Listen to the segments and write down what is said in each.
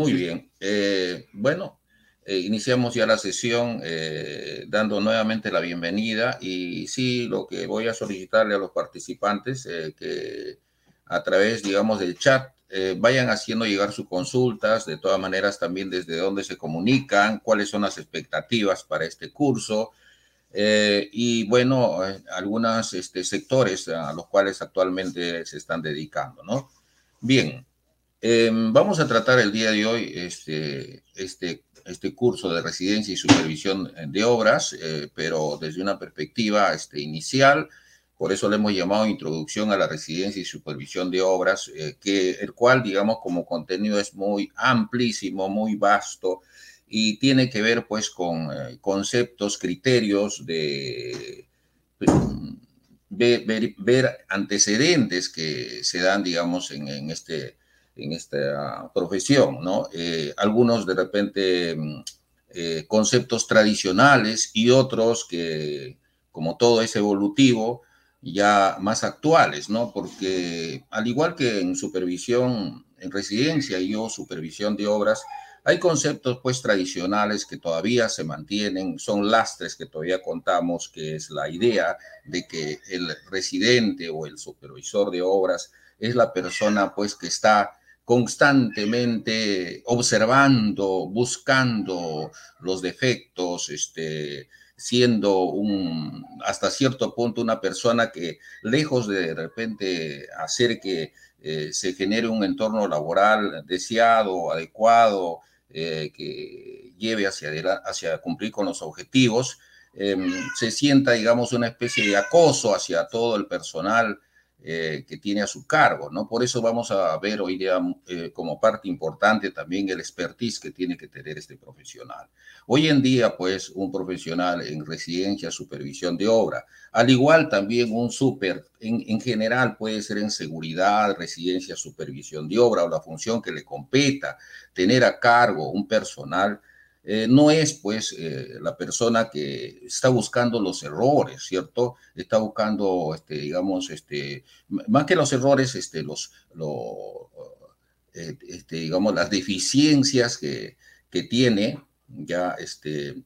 Muy bien. Eh, bueno, eh, iniciamos ya la sesión eh, dando nuevamente la bienvenida y sí, lo que voy a solicitarle a los participantes que a través, digamos, del chat vayan haciendo llegar sus consultas, de todas maneras también desde dónde se comunican, cuáles son las expectativas para este curso y bueno, algunos este, sectores a los cuales actualmente se están dedicando, ¿no? Bien, Em, vamos a tratar el día de hoy este, este, este curso de residencia y supervisión de obras, eh, pero desde una perspectiva este, inicial. Por eso le hemos llamado Introducción a la Residencia y Supervisión de Obras, eh, que el cual, digamos, como contenido es muy amplísimo, muy vasto y tiene que ver, pues, con eh, conceptos, criterios de ver, antecedentes que se dan, digamos, en, en este en esta profesión, ¿no? Eh, algunos de repente mm, eh, conceptos tradicionales y otros que, como todo es evolutivo, ya más actuales, ¿no? Porque al igual que en supervisión, en residencia y o supervisión de obras, hay conceptos pues tradicionales que todavía se mantienen, son lastres que todavía contamos, que es la idea de que el residente o el supervisor de obras es la persona pues que está constantemente observando, buscando los defectos, este, siendo un, hasta cierto punto una persona que lejos de, de repente hacer que eh, se genere un entorno laboral deseado, adecuado, eh, que lleve hacia, hacia cumplir con los objetivos, em, se sienta, digamos, una especie de acoso hacia todo el personal eh, que tiene a su cargo, ¿no? Por eso vamos a ver hoy día eh, como parte importante también el expertise que tiene que tener este profesional. Hoy en día, pues, un profesional en residencia, supervisión de obra, al igual también un super, en, en general puede ser en seguridad, residencia, supervisión de obra o la función que le competa, tener a cargo un personal eh, no es pues eh, la persona que está buscando los errores, ¿cierto? Está buscando, este, digamos, este, más que los errores, este, los, eh, este, digamos, las deficiencias que, que tiene ya este,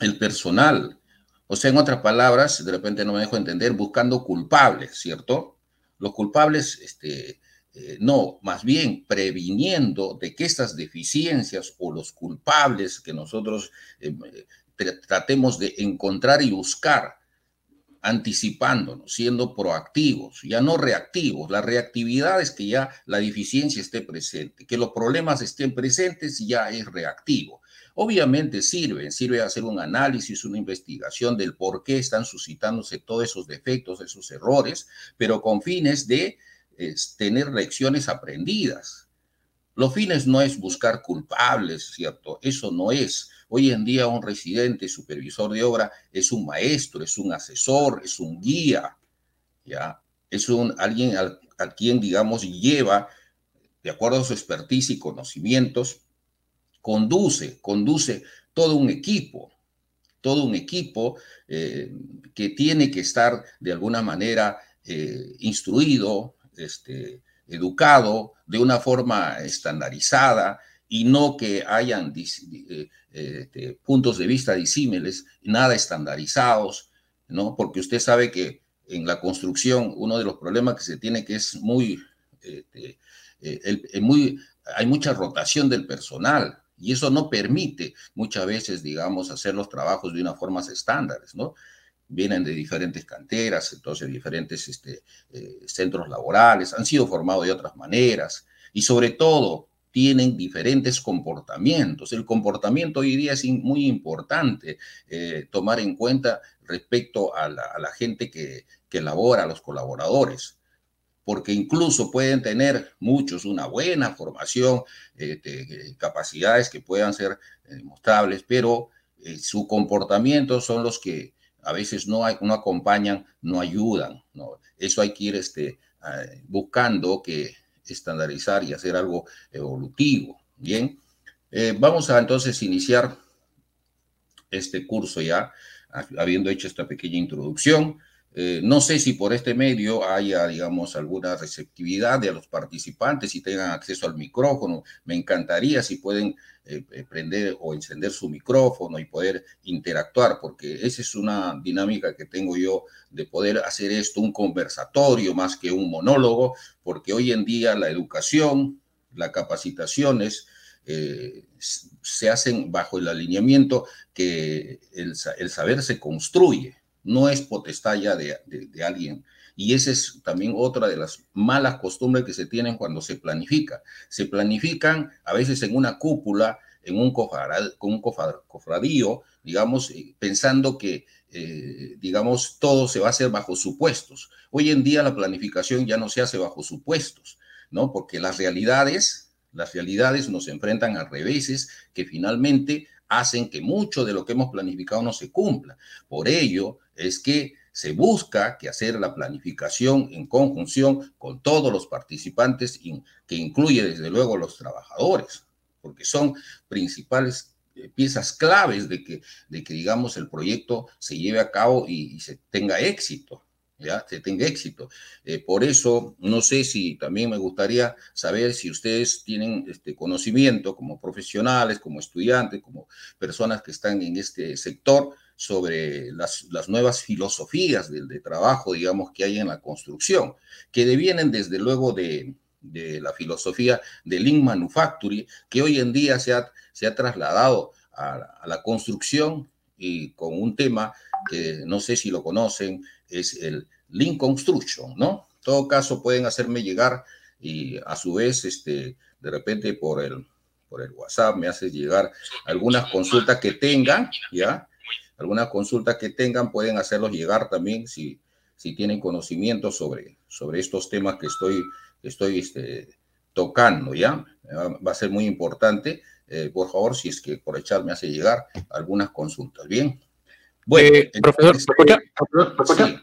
el personal. O sea, en otras palabras, de repente no me dejo entender, buscando culpables, ¿cierto? Los culpables, este, eh, no, más bien previniendo de que estas deficiencias o los culpables que nosotros eh, tratemos de encontrar y buscar, anticipándonos, siendo proactivos, ya no reactivos. La reactividad es que ya la deficiencia esté presente, que los problemas estén presentes ya es reactivo. Obviamente sirve, sirve hacer un análisis, una investigación del por qué están suscitándose todos esos defectos, esos errores, pero con fines de es tener lecciones aprendidas. Los fines no es buscar culpables, ¿cierto? Eso no es. Hoy en día un residente, supervisor de obra, es un maestro, es un asesor, es un guía, ¿ya? Es un, alguien a quien, digamos, lleva, de acuerdo a su expertise y conocimientos, conduce, conduce todo un equipo, todo un equipo eh, que tiene que estar de alguna manera eh, instruido, este, educado de una forma estandarizada y no que hayan eh, este, puntos de vista disímiles, nada estandarizados, ¿no? Porque usted sabe que en la construcción uno de los problemas que se tiene que es muy, este, eh, muy hay mucha rotación del personal y eso no permite muchas veces, digamos, hacer los trabajos de una forma estándares, ¿no? Vienen de diferentes canteras, entonces diferentes este, eh, centros laborales, han sido formados de otras maneras y sobre todo tienen diferentes comportamientos. El comportamiento hoy día es muy importante eh, tomar en cuenta respecto a la, gente que, que labora, a los colaboradores porque incluso pueden tener muchos una buena formación, este, capacidades que puedan ser demostrables, pero su comportamiento son los que a veces no, hay, no acompañan, no ayudan. ¿no? Eso hay que ir este, buscando que estandarizar y hacer algo evolutivo. Bien, eh, vamos a entonces iniciar este curso ya, habiendo hecho esta pequeña introducción. Eh, no sé si por este medio haya, digamos, alguna receptividad de los participantes, si tengan acceso al micrófono. Me encantaría si pueden eh, eh, prender o encender su micrófono y poder interactuar, porque esa es una dinámica que tengo yo de poder hacer esto un conversatorio más que un monólogo, porque hoy en día la educación, las capacitaciones, se hacen bajo el alineamiento que el saber se construye no es potestad ya de, alguien. Y esa es también otra de las malas costumbres que se tienen cuando se planifica. Se planifican a veces en una cúpula, en un, con un cofradío, digamos, eh, pensando que, eh, digamos, todo se va a hacer bajo supuestos. Hoy en día la planificación ya no se hace bajo supuestos, ¿no? Porque las realidades, las realidades nos enfrentan a reveses que finalmente hacen que mucho de lo que hemos planificado no se cumpla. Por ello es que se busca que hacer la planificación en conjunción con todos los participantes, que incluye desde luego los trabajadores, porque son principales eh, piezas claves de que, de que digamos, el proyecto se lleve a cabo y se tenga éxito. ¿Ya? Se tenga éxito. Eh, por eso, no sé si también me gustaría saber si ustedes tienen este conocimiento como profesionales, como estudiantes, como personas que están en este sector sobre las, las nuevas filosofías del de trabajo, digamos, que hay en la construcción, que devienen desde luego de, de la filosofía de Lean Manufacturing, que hoy en día se ha, se ha trasladado a, a la construcción y con un tema que no sé si lo conocen, es el Link Construction, ¿no? En todo caso, pueden hacerme llegar y a su vez, este, de repente por el, por el WhatsApp me hace llegar algunas consultas que tengan, ¿ya? Algunas consultas que tengan pueden hacerlos llegar también si, si tienen conocimiento sobre, sobre estos temas que estoy, estoy este, tocando, ¿ya? Va a ser muy importante. Eh, por favor, si es que por echar me hace llegar algunas consultas, ¿bien? Bueno, eh, profesor,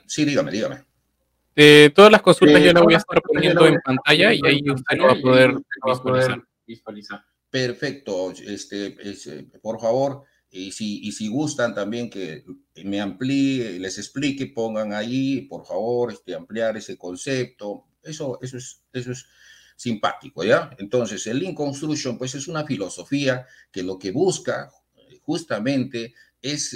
Sí, dígame, dígame. Eh, todas las consultas yo las voy a estar poniendo en pantalla y ahí usted lo va a poder visualizar. Perfecto. Este, eh, por favor, y si, y si gustan también que me amplíe, les explique, pongan ahí, por favor, este, ampliar ese concepto. Eso, eso, es, eso es simpático, ¿ya? Entonces, el Lean Construction, pues es una filosofía que lo que busca justamente es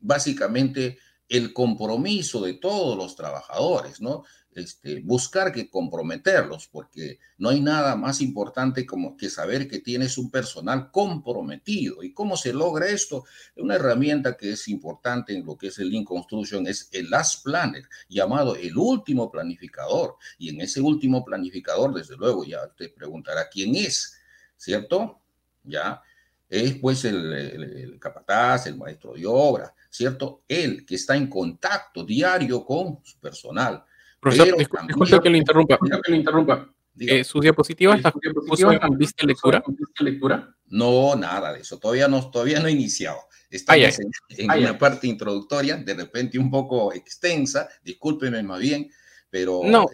básicamente el compromiso de todos los trabajadores, ¿no? Este, buscar que comprometerlos, porque no hay nada más importante como que saber que tienes un personal comprometido. ¿Y cómo se logra esto? Una herramienta que es importante en lo que es el Lean Construction es el Last Planner, llamado el último planificador. Y en ese último planificador, desde luego, ya te preguntará quién es, ¿cierto? Ya es pues el, capataz, el maestro de obra, ¿cierto? Él que está en contacto diario con su personal. Profesor, disculpe que lo interrumpa. Que lo interrumpa. Eh, ¿Sus diapositivas las puso en vista lectura? lectura? No, nada de eso. Todavía no, todavía no he iniciado. Estamos en, una parte introductoria, de repente un poco extensa, discúlpeme más bien, pero no,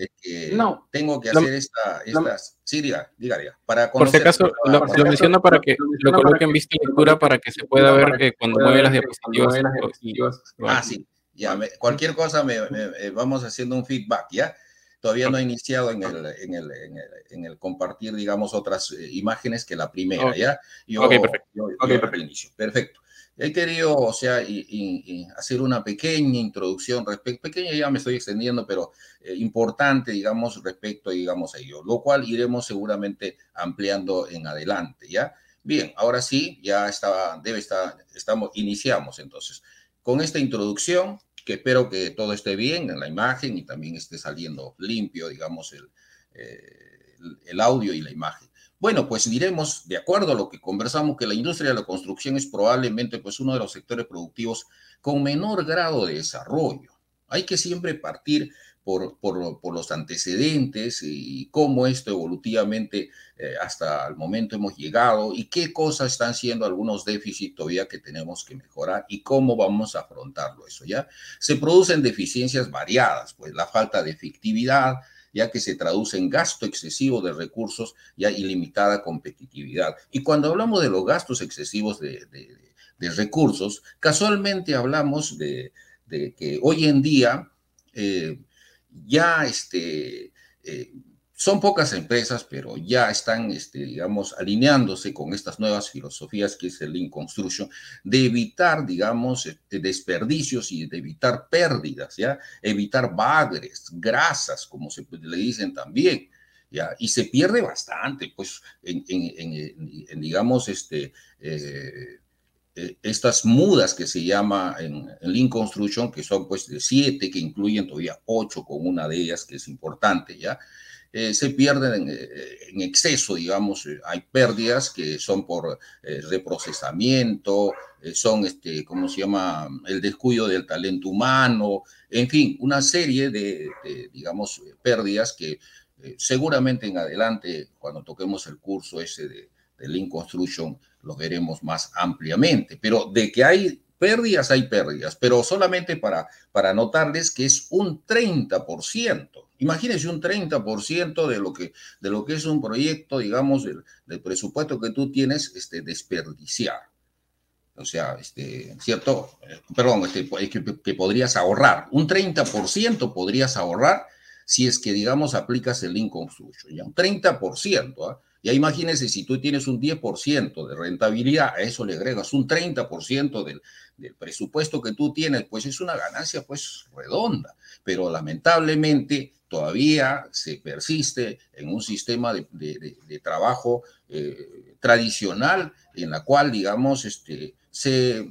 no. tengo que hacer esta, estas... Sí, diga, diga, Para Por si acaso, lo, menciono para que lo coloque en vista y lectura para que se pueda ver que cuando mueve las diapositivas. Ah, sí, ya, cualquier cosa me, vamos haciendo un feedback, ¿ya? Todavía no he iniciado en el, en el, en el, compartir, digamos, otras eh, imágenes que la primera, ¿ya? Yo, ok, perfecto. Yo, perfecto. inicio. Perfecto. He querido, o sea, y, hacer una pequeña introducción respecto, pequeña ya me estoy extendiendo, pero eh, importante, digamos, respecto, digamos, a ello, lo cual iremos seguramente ampliando en adelante, ¿ya? Bien, ahora sí, ya estaba, debe estar, estamos, iniciamos entonces. Con esta introducción, que espero que todo esté bien en la imagen y también esté saliendo limpio, digamos, el, eh, el audio y la imagen. Bueno, pues diremos, de acuerdo a lo que conversamos, que la industria de la construcción es probablemente pues uno de los sectores productivos con menor grado de desarrollo. Hay que siempre partir por, por, los antecedentes y cómo esto evolutivamente eh, hasta el momento hemos llegado y qué cosas están siendo algunos déficits todavía que tenemos que mejorar y cómo vamos a afrontarlo eso, ¿ya? Se producen deficiencias variadas, pues la falta de efectividad, ya que se traduce en gasto excesivo de recursos ya ilimitada competitividad. Y cuando hablamos de los gastos excesivos de, recursos, casualmente hablamos de, que hoy en día ya este, son pocas empresas, pero ya están, este, digamos, alineándose con estas nuevas filosofías que es el Lean Construction, de evitar, digamos, este, desperdicios y de evitar pérdidas, ¿ya? Evitar bagres, grasas, como se le dicen también, ¿ya? Y se pierde bastante, pues, en, digamos, este... Eh, eh, estas mudas que se llama en, en, Lean Construction, que son pues de siete, que incluyen todavía ocho con una de ellas que es importante, ¿ya? Eh, se pierden eh, en, exceso, digamos, eh, hay pérdidas que son por reprocesamiento, son, este, ¿cómo se llama?, el descuido del talento humano, en fin, una serie de, digamos, pérdidas que seguramente en adelante, cuando toquemos el curso ese de, de Lean Construction, lo veremos más ampliamente, pero de que hay pérdidas, hay pérdidas, pero solamente para, para notarles que es un 30%. Imagínense un 30% de lo, que, de lo que es un proyecto, digamos, del, presupuesto que tú tienes, este, desperdiciar. O sea, este, ¿cierto? Perdón, este, que, podrías ahorrar. Un 30% podrías ahorrar si es que, digamos, aplicas el Lean Construction. Ya un 30%. ¿ah? Ya imagínense si tú tienes un 10% de rentabilidad, a eso le agregas un 30% del, del presupuesto que tú tienes, pues es una ganancia pues redonda. Pero lamentablemente todavía se persiste en un sistema de, trabajo eh, tradicional en la cual, digamos, este, se,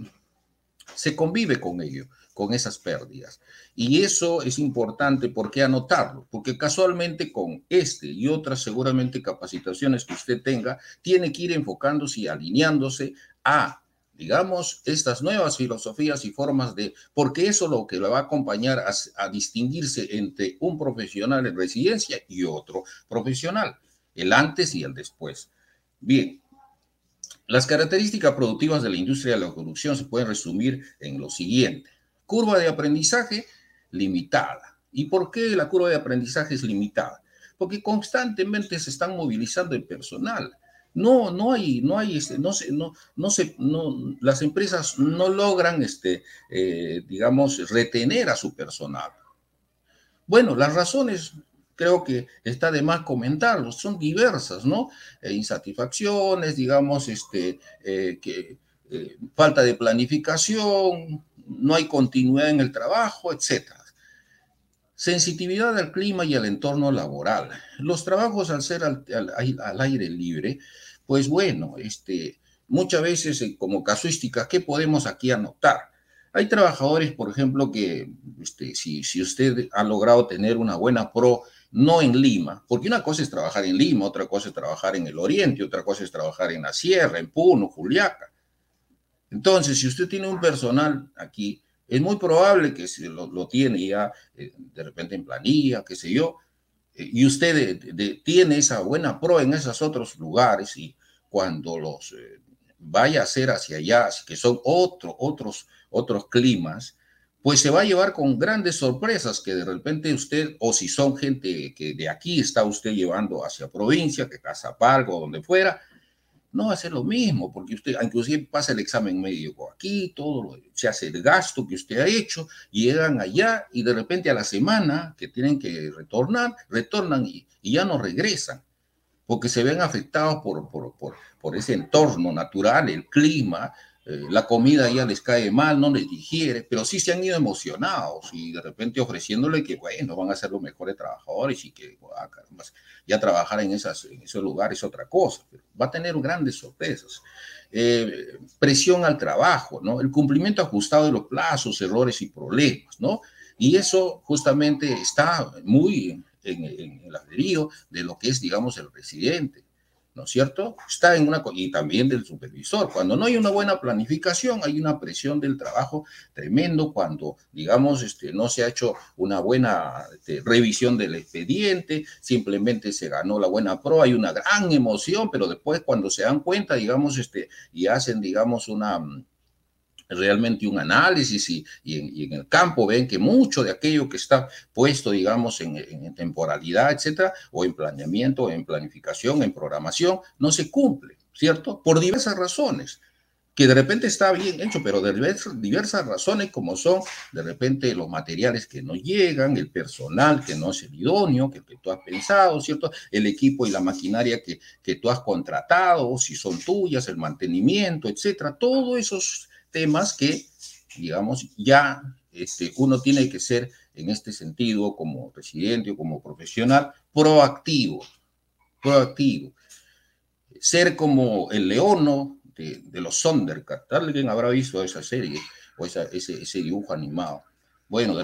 se convive con ello, con esas pérdidas. Y eso es importante, ¿por qué anotarlo? Porque casualmente con este y otras seguramente capacitaciones que usted tenga, tiene que ir enfocándose y alineándose a digamos, estas nuevas filosofías y formas de, porque eso lo que le va a acompañar a, distinguirse entre un profesional en residencia y otro profesional, el antes y el después. Bien, las características productivas de la industria de la producción se pueden resumir en lo siguiente. Curva de aprendizaje limitada. ¿Y por qué la curva de aprendizaje es limitada? Porque constantemente se están movilizando el personal no, no hay, no hay, este, no se, no, no se, no, las empresas no logran, este, eh, digamos, retener a su personal. Bueno, las razones creo que está de más comentarlo, son diversas, ¿no? Eh, insatisfacciones, digamos, este, eh, que, falta de planificación, no hay continuidad en el trabajo, etcétera. Sensitividad al clima y al entorno laboral. Los trabajos al ser al, al aire libre pues bueno, este, muchas veces eh, como casuística, ¿qué podemos aquí anotar? Hay trabajadores, por ejemplo, que este, si, si usted ha logrado tener una buena pro, no en Lima, porque una cosa es trabajar en Lima, otra cosa es trabajar en el Oriente, otra cosa es trabajar en la Sierra, en Puno, Juliaca. Entonces, si usted tiene un personal aquí, es muy probable que si lo, tiene ya eh, de repente en planilla, qué sé yo, y usted tiene esa buena pro en esos otros lugares y cuando los eh, vaya a hacer hacia allá, que son otro, otros, otros climas, pues se va a llevar con grandes sorpresas que de repente usted, o si son gente que de aquí está usted llevando hacia provincia, que casa Palgo, donde fuera, no va a ser lo mismo, porque usted inclusive pasa el examen médico aquí, todo se hace el gasto que usted ha hecho, llegan allá y de repente a la semana que tienen que retornar, retornan y, ya no regresan, porque se ven afectados por, por, por, por ese entorno natural, el clima, eh, la comida ya les cae mal, no les digiere, pero sí se han ido emocionados y de repente ofreciéndole que, bueno, van a ser los mejores trabajadores y que, ah, ya trabajar en, esas, en esos lugares es otra cosa, va a tener grandes sorpresas. Eh, presión al trabajo, ¿no? El cumplimiento ajustado de los plazos, errores y problemas, ¿no? Y eso justamente está muy en, el ladrillo de lo que es, digamos, el residente. ¿No es cierto? Está en una, y también del supervisor. Cuando no hay una buena planificación, hay una presión del trabajo tremendo cuando, digamos, este, no se ha hecho una buena este, revisión del expediente, simplemente se ganó la buena pro, hay una gran emoción, pero después cuando se dan cuenta, digamos, este, y hacen, digamos, una realmente un análisis y, en, el campo ven que mucho de aquello que está puesto, digamos, en, temporalidad, etcétera, o en planeamiento, en planificación, en programación, no se cumple, ¿cierto? Por diversas razones. que de repente está bien hecho, pero de diversas, razones como son de repente los materiales que no llegan, el personal que no es el idóneo, que, que tú has pensado, ¿cierto? El equipo y la maquinaria que, que tú has contratado, si son tuyas, el mantenimiento, etcétera. Todos esos temas que, digamos, ya este, uno tiene que ser en este sentido como residente o como profesional proactivo, proactivo. Ser como el leono de, los Sondercat. Alguien habrá visto esa serie o ese, ese dibujo animado. Bueno,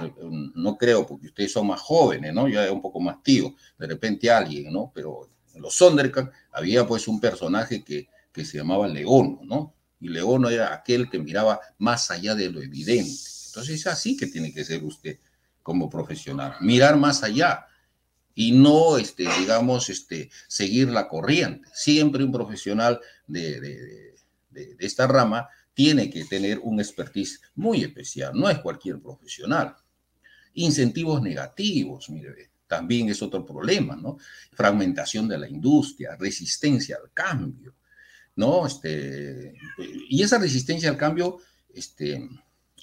no creo, porque ustedes son más jóvenes, ¿no? Ya es un poco más tío, de repente alguien, ¿no? Pero en los Sondercat había pues un personaje que, que se llamaba Leono, ¿no? Y Leono era aquel que miraba más allá de lo evidente. Entonces es así que tiene que ser usted como profesional, mirar más allá y no, este, digamos, este, seguir la corriente. Siempre un profesional de de, esta rama tiene que tener un expertise muy especial, no es cualquier profesional. Incentivos negativos, mire, también es otro problema, ¿no? Fragmentación de la industria, resistencia al cambio, ¿no? Este, y esa resistencia al cambio este,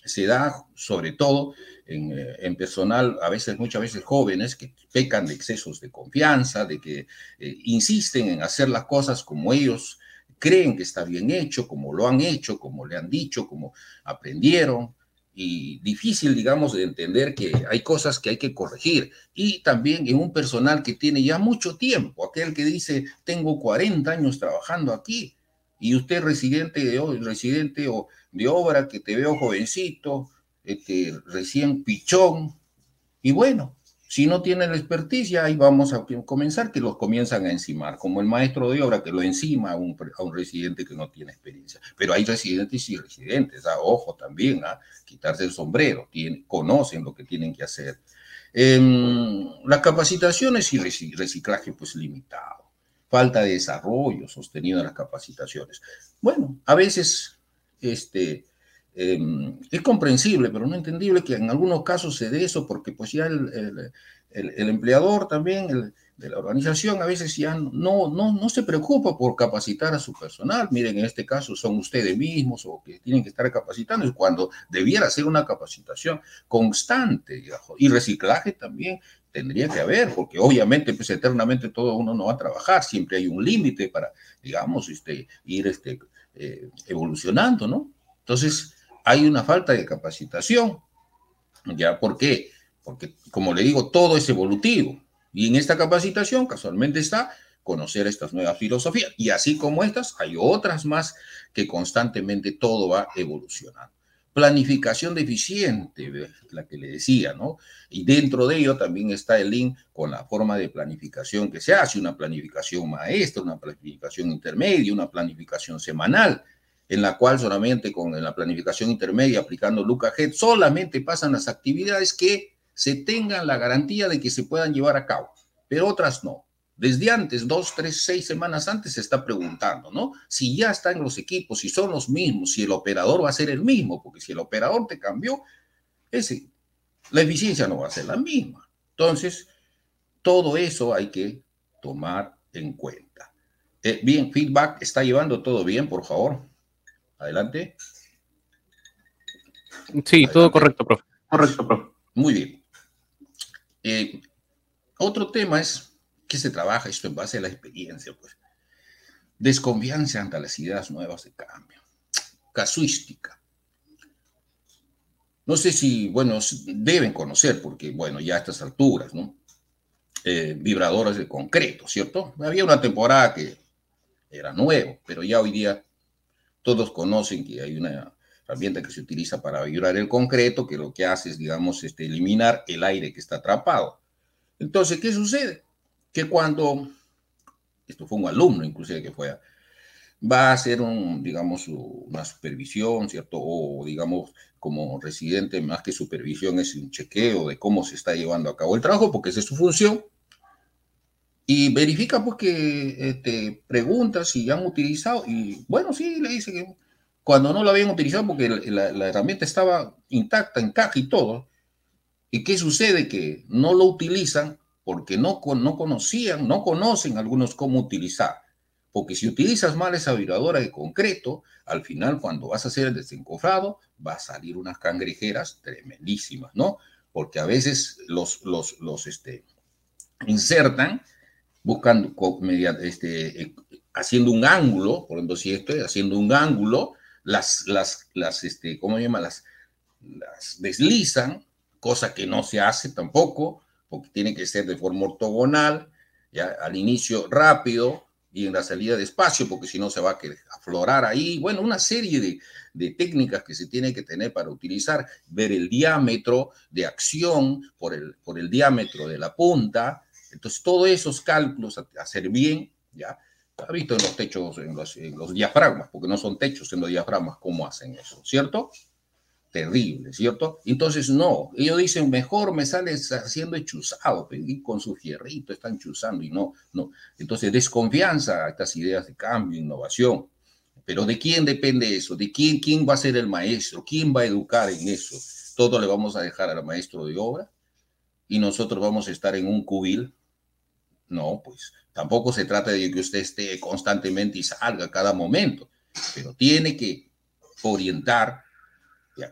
se da sobre todo en, en, personal, a veces, muchas veces jóvenes, que pecan de excesos de confianza, de que eh, insisten en hacer las cosas como ellos creen que está bien hecho, como lo han hecho, como le han dicho, como aprendieron, y difícil, digamos, de entender que hay cosas que hay que corregir. Y también en un personal que tiene ya mucho tiempo, aquel que dice, tengo 40 años trabajando aquí, y usted residente de, residente de obra que te veo jovencito, este, recién pichón, y bueno, si no tienen la experticia, ahí vamos a comenzar que los comienzan a encimar, como el maestro de obra que lo encima a un, residente que no tiene experiencia. Pero hay residentes y residentes, ¿ah? ojo también, a ¿ah? quitarse el sombrero, conocen lo que tienen que hacer. Em, las capacitaciones y reciclaje, pues limitado. Falta de desarrollo sostenido en las capacitaciones. Bueno, a veces este, Em, es comprensible, pero no entendible que en algunos casos se dé eso, porque pues ya el, empleador también de la organización a veces ya no, no, no se preocupa por capacitar a su personal. Miren, en este caso son ustedes mismos o que tienen que estar capacitando, cuando debiera ser una capacitación constante y reciclaje también tendría que haber, porque obviamente, pues eternamente todo uno no va a trabajar, siempre hay un límite para, digamos, este, ir este, eh, evolucionando, ¿no? Entonces, hay una falta de capacitación. ¿Ya? ¿Por qué? Porque, como le digo, todo es evolutivo. Y en esta capacitación, casualmente está conocer estas nuevas filosofías. Y así como estas, hay otras más que constantemente todo va evolucionando. Planificación deficiente, la que le decía, ¿no? Y dentro de ello también está el link con la forma de planificación que se hace, una planificación maestra, una planificación intermedia, una planificación semanal en la cual solamente con la planificación intermedia aplicando Luca Head solamente pasan las actividades que se tengan la garantía de que se puedan llevar a cabo, pero otras no. Desde antes, dos, tres, seis semanas antes, se está preguntando, ¿no? Si ya están los equipos, si son los mismos, si el operador va a ser el mismo, porque si el operador te cambió, ese, la eficiencia no va a ser la misma. Entonces, todo eso hay que tomar en cuenta. Eh, bien, feedback, ¿está llevando todo bien, por favor? Adelante. Sí, todo correcto, profe. Correcto, profe. Muy bien. Eh, otro tema es que se trabaja esto en base a la experiencia, pues. Desconfianza ante las ideas nuevas de cambio. Casuística. No sé si, bueno, deben conocer, porque, bueno, ya a estas alturas, ¿no? Eh, vibradores de concreto, ¿cierto? Había una temporada que era nuevo, pero ya hoy día todos conocen que hay una herramienta que se utiliza para vibrar el concreto, que lo que hace es, digamos, este, eliminar el aire que está atrapado. Entonces, ¿qué sucede? Que cuando, esto fue un alumno inclusive que fue, va a hacer un, digamos, una supervisión, ¿cierto? O, digamos, como residente, más que supervisión, es un chequeo de cómo se está llevando a cabo el trabajo, porque esa es su función. Y verifica pues que este, pregunta si han utilizado y bueno, sí, le dice que cuando no lo habían utilizado porque la, herramienta estaba intacta, en caja y todo. ¿Y qué sucede? Que no lo utilizan porque no, no conocían, no conocen algunos cómo utilizar. Porque si utilizas mal esa vibradora de concreto, al final cuando vas a hacer el desencofrado, va a salir unas cangrejeras tremendísimas, ¿no? Porque a veces los, los, los este, insertan buscando, este, eh, haciendo un ángulo, por ejemplo, si estoy haciendo un ángulo, las, las, las, este, ¿cómo se llama? Las deslizan, cosa que no se hace tampoco, porque tiene que ser de forma ortogonal, ya al inicio rápido y en la salida despacio, porque si no se va a aflorar ahí. Bueno, una serie de, de técnicas que se tiene que tener para utilizar, ver el diámetro de acción por el, por el diámetro de la punta. Entonces, todos esos cálculos hacer bien, ¿ya? Ha visto en los techos, en los, en los diafragmas, porque no son techos en los diafragmas, cómo hacen eso, ¿cierto? Terrible, ¿cierto? Entonces, no, ellos dicen, mejor me sale haciendo hechuzado, y con su fierrito están chuzando y no, no. Entonces, desconfianza a estas ideas de cambio, innovación. Pero ¿de quién depende eso? ¿De quién, quién va a ser el maestro? ¿Quién va a educar en eso? ¿Todo le vamos a dejar al maestro de obra? ¿Y nosotros vamos a estar en un cubil? No, pues tampoco se trata de que usted esté constantemente y salga a cada momento, pero tiene que orientar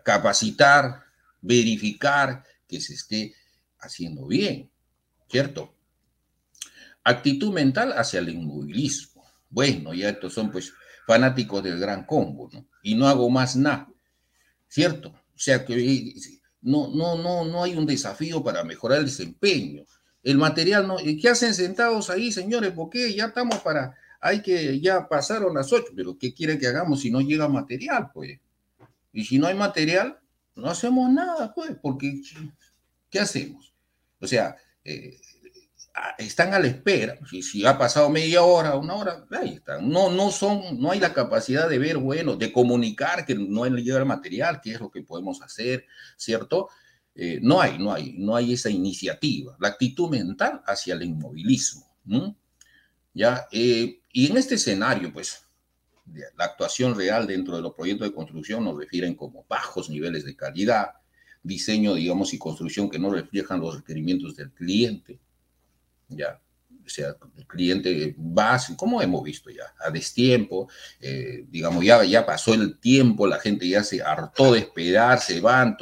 capacitar, verificar que se esté haciendo bien, ¿cierto? Actitud mental hacia el inmovilismo. Bueno, ya estos son pues fanáticos del gran combo, ¿no? Y no hago más nada, ¿cierto? O sea que no, no, no, no hay un desafío para mejorar el desempeño. El material no, ¿qué hacen sentados ahí, señores? ¿Por qué? Ya estamos para, hay que, ya pasaron las ocho, pero ¿qué quieren que hagamos si no llega material? Pues y si no hay material, no hacemos nada, pues, porque ¿qué hacemos? O sea, eh, están a la espera. Si, si, ha pasado media hora, una hora, ahí están. No, no son, no hay la capacidad de ver, bueno, de comunicar que no llega el material, qué es lo que podemos hacer, ¿cierto? Eh, no hay, no hay, no hay esa iniciativa. La actitud mental hacia el inmovilismo. ¿Ya? Eh, y en este escenario, pues, la actuación real dentro de los proyectos de construcción nos refieren como bajos niveles de calidad, diseño, digamos, y construcción que no reflejan los requerimientos del cliente. Ya, o sea, el cliente va, como hemos visto ya, a destiempo, eh, digamos, ya, ya pasó el tiempo, la gente ya se hartó de esperar, se van,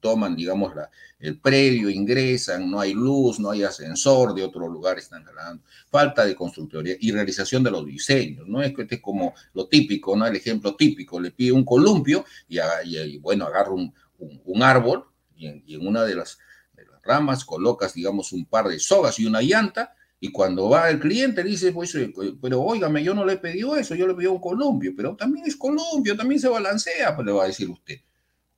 toman, digamos, la, el predio, ingresan, no hay luz, no hay ascensor, de otro lugar están jalando, falta de constructoría y realización de los diseños, no es que este es como lo típico, ¿no? El ejemplo típico, le pide un columpio y, bueno, agarra un, árbol y en, una de las ramas colocas, digamos, un par de sogas y una llanta, y cuando va el cliente dice, pues, eh, pero óigame, yo no le pedido eso, yo le pedí un columpio, pero también es columpio, también se balancea, pues le va a decir usted.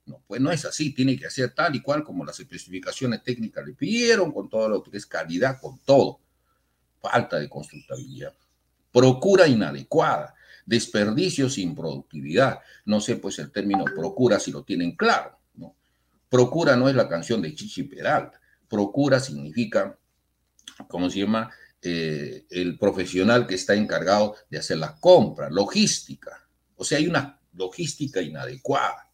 No, pues no es así, tiene que hacer tal y cual como las especificaciones técnicas le pidieron, con todo lo que es calidad, con todo. Falta de constructabilidad. Procura inadecuada, desperdicio sin productividad. No sé pues el término procura si lo tienen claro. ¿no? Procura no es la canción de Chichi Peralta. Procura significa, ¿cómo se llama? Eh, el profesional que está encargado de hacer la compra, logística. O sea, hay una logística inadecuada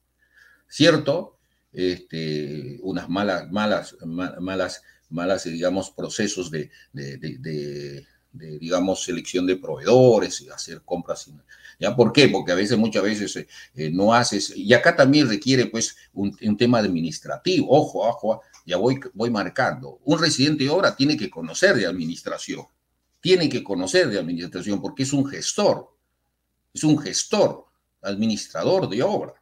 ¿cierto? Este, unas malas, malas, malas, malas, digamos, procesos de, de, digamos, selección de proveedores y hacer compras. ¿Ya por qué? Porque a veces, muchas veces eh, eh, no haces, y acá también requiere pues un, tema administrativo, ojo, ojo, ya voy, voy marcando. Un residente de obra tiene que conocer de administración, tiene que conocer de administración porque es un gestor, es un gestor, administrador de obra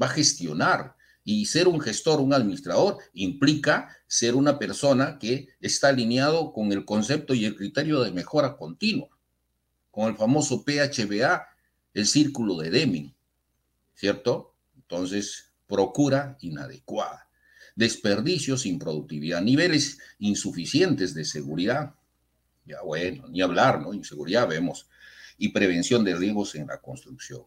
va a gestionar. Y ser un gestor, un administrador, implica ser una persona que está alineado con el concepto y el criterio de mejora continua, con el famoso PHBA, el círculo de Deming, ¿cierto? Entonces, procura inadecuada, desperdicios sin productividad, niveles insuficientes de seguridad, ya bueno, ni hablar, ¿no? Inseguridad vemos, y prevención de riesgos en la construcción.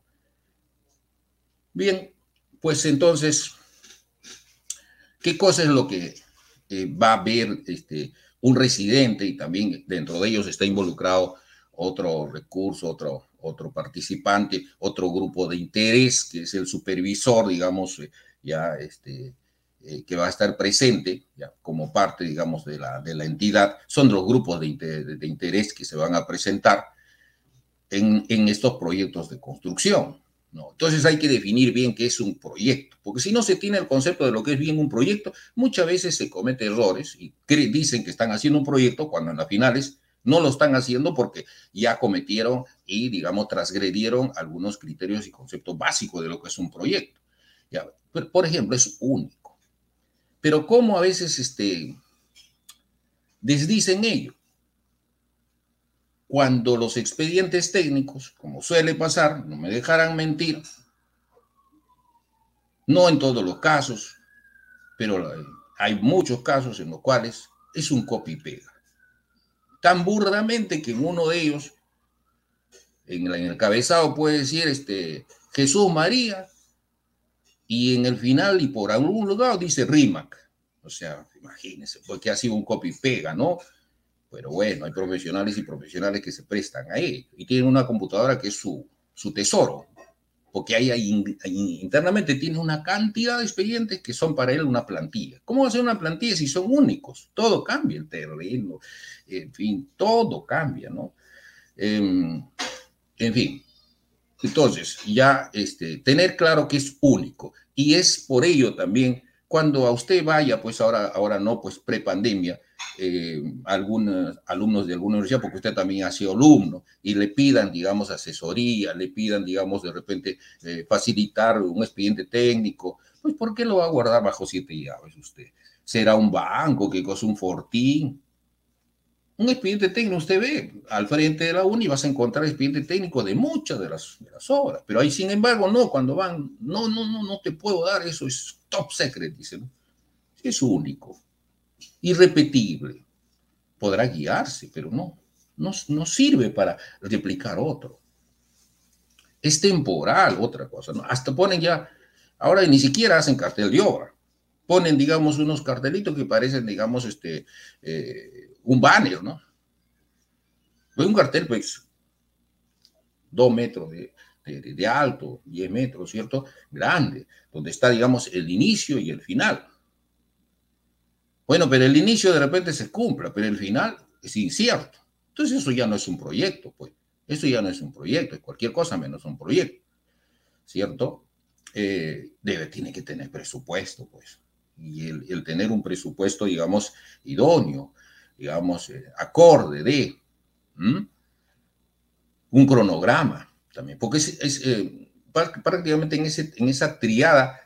Bien, pues entonces, ¿qué cosa es lo que eh, va a ver este, un residente y también dentro de ellos está involucrado otro recurso, otro, otro participante, otro grupo de interés, que es el supervisor, digamos, eh, ya este, eh, que va a estar presente ya, como parte, digamos, de la, de la entidad. Son los grupos de, de interés que se van a presentar. en, en estos proyectos de construcción. ¿no? Entonces hay que definir bien qué es un proyecto, porque si no se tiene el concepto de lo que es bien un proyecto, muchas veces se cometen errores y dicen que están haciendo un proyecto cuando en las finales no lo están haciendo porque ya cometieron y, digamos, transgredieron algunos criterios y conceptos básicos de lo que es un proyecto. Ya, por ejemplo, es único. Pero ¿cómo a veces este, desdicen ello? Cuando los expedientes técnicos, como suele pasar, no me dejarán mentir, no en todos los casos, pero hay muchos casos en los cuales es un copy-pega tan burdamente que en uno de ellos, en, el cabezado puede decir este, Jesús María, y en el final y por algún lugar dice Rimac. O sea, imagínense, porque ha sido un copy-pega, ¿no? Pero bueno, hay profesionales y profesionales que se prestan a él y tienen una computadora que es su, su tesoro porque ahí, internamente tiene una cantidad de expedientes que son para él una plantilla. ¿Cómo va a ser una plantilla si son únicos? Todo cambia, el terreno, en fin, todo cambia, ¿no? Em, en fin, entonces ya este, tener claro que es único y es por ello también cuando a usted vaya, pues ahora, ahora no, pues prepandemia, eh, algunos alumnos de alguna universidad, porque usted también ha sido alumno, y le pidan, digamos, asesoría, le pidan, digamos, de repente eh, facilitar un expediente técnico, pues ¿por qué lo va a guardar bajo siete llaves usted? ¿Será un banco que cosa un fortín? Un expediente técnico, usted ve, al frente de la uni vas a encontrar expediente técnico de muchas de las, obras, pero ahí sin embargo no, cuando van, no, no, no, no te puedo dar eso, es top secret, dicen. Es único irrepetible. Podrá guiarse, pero no, no, no sirve para replicar otro. Es temporal, otra cosa. ¿no? Hasta ponen ya, ahora ni siquiera hacen cartel de obra. Ponen, digamos, unos cartelitos que parecen, digamos, este, eh, un banner, ¿no? Un cartel, pues, dos metros de, de, alto, diez metros, ¿cierto? Grande, donde está, digamos, el inicio y el final. Bueno, pero el inicio de repente se cumpla, pero el final es incierto. Entonces eso ya no es un proyecto, pues. Eso ya no es un proyecto, es cualquier cosa menos un proyecto, ¿cierto? Eh, debe, tiene que tener presupuesto, pues. Y el, tener un presupuesto, digamos, idóneo, digamos, eh, acorde de un cronograma también, porque es, eh, prácticamente en, ese, en esa triada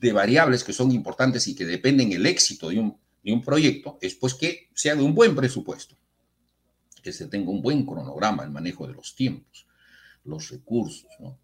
de variables que son importantes y que dependen el éxito de un, y un proyecto es pues que se haga un buen presupuesto, que se tenga un buen cronograma, el manejo de los tiempos, los recursos, ¿no?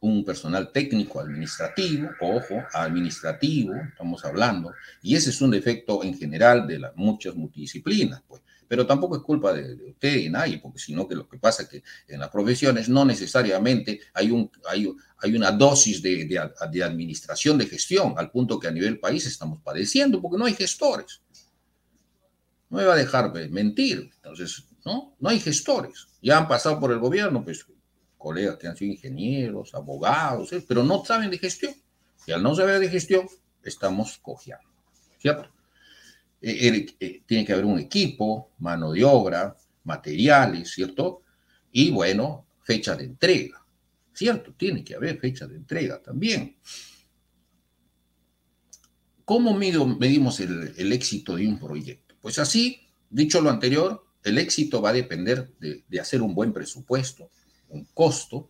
Un personal técnico administrativo, ojo, administrativo, estamos hablando, y ese es un defecto en general de las muchas multidisciplinas, pues pero tampoco es culpa de, usted y nadie, porque sino que lo que pasa es que en las profesiones no necesariamente hay, un, hay, hay una dosis de, de, administración, de gestión, al punto que a nivel país estamos padeciendo, porque no hay gestores. No me va a dejar mentir, entonces, ¿no? No hay gestores. Ya han pasado por el gobierno, pues, colegas que han sido ingenieros, abogados, pero no saben de gestión. Y al no saber de gestión, estamos cojeando, ¿cierto? Eh, eh, tiene que haber un equipo, mano de obra, materiales, ¿cierto? Y bueno, fecha de entrega, ¿cierto? Tiene que haber fecha de entrega también. ¿Cómo medimos el, éxito de un proyecto? Pues así, dicho lo anterior, el éxito va a depender de, hacer un buen presupuesto, un costo,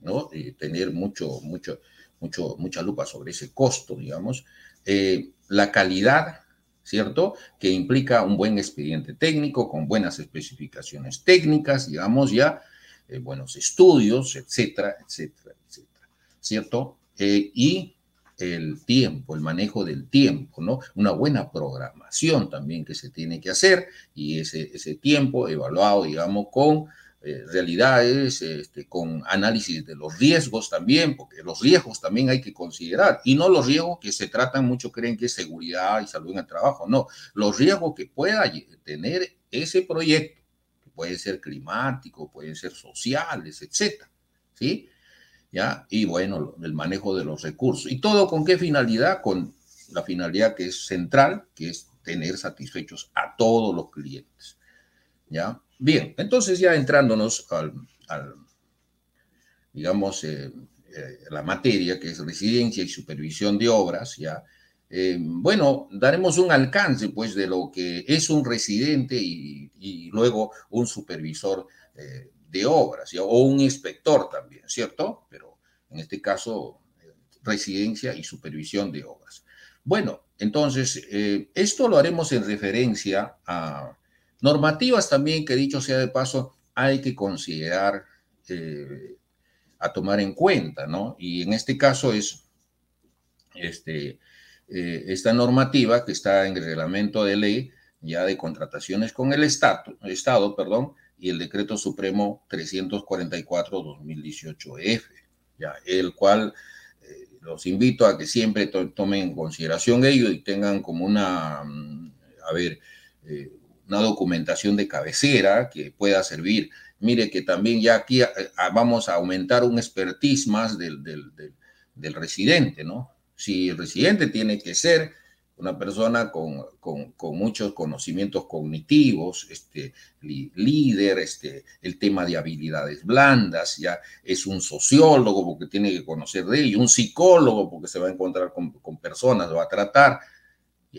¿no? tener mucho, mucho, mucho, mucha lupa sobre ese costo, digamos, eh, la calidad ¿cierto? Que implica un buen expediente técnico con buenas especificaciones técnicas, digamos ya, eh, buenos estudios, etcétera, etcétera, etcétera, ¿cierto? Eh, y el tiempo, el manejo del tiempo, ¿no? Una buena programación también que se tiene que hacer y ese, ese tiempo evaluado, digamos, con eh, realidades, este, con análisis de los riesgos también, porque los riesgos también hay que considerar, y no los riesgos que se tratan, mucho creen que es seguridad y salud en el trabajo, no, los riesgos que pueda tener ese proyecto, que pueden ser climáticos, pueden ser sociales, etcétera, ¿sí? ¿Ya? Y bueno, el manejo de los recursos. ¿Y todo con qué finalidad? Con la finalidad que es central, que es tener satisfechos a todos los clientes, ¿ya? Bien, entonces ya entrándonos al, digamos, eh, eh, la materia que es residencia y supervisión de obras, ya, eh, bueno, daremos un alcance, pues, de lo que es un residente y, luego un supervisor de obras, o un inspector también, ¿cierto? Pero en este caso, residencia y supervisión de obras. Bueno, entonces, esto lo haremos en referencia a Normativas también que dicho sea de paso, hay que considerar eh, a tomar en cuenta, ¿no? Y en este caso es este, eh, esta normativa que está en el reglamento de ley ya de contrataciones con el Estado, Estado perdón, y el decreto supremo 344-2018F, ya, el cual eh, los invito a que siempre tomen en consideración ello y tengan como una, mm, a ver, una documentación de cabecera que pueda servir. Mire que también ya aquí eh, ah, vamos a aumentar un expertise más del, del, residente, ¿no? Si el residente tiene que ser una persona con, con, muchos conocimientos cognitivos, este, líder, este, el tema de habilidades blandas, ya es un sociólogo porque tiene que conocer de ello, un psicólogo porque se va a encontrar con, con personas, va a tratar,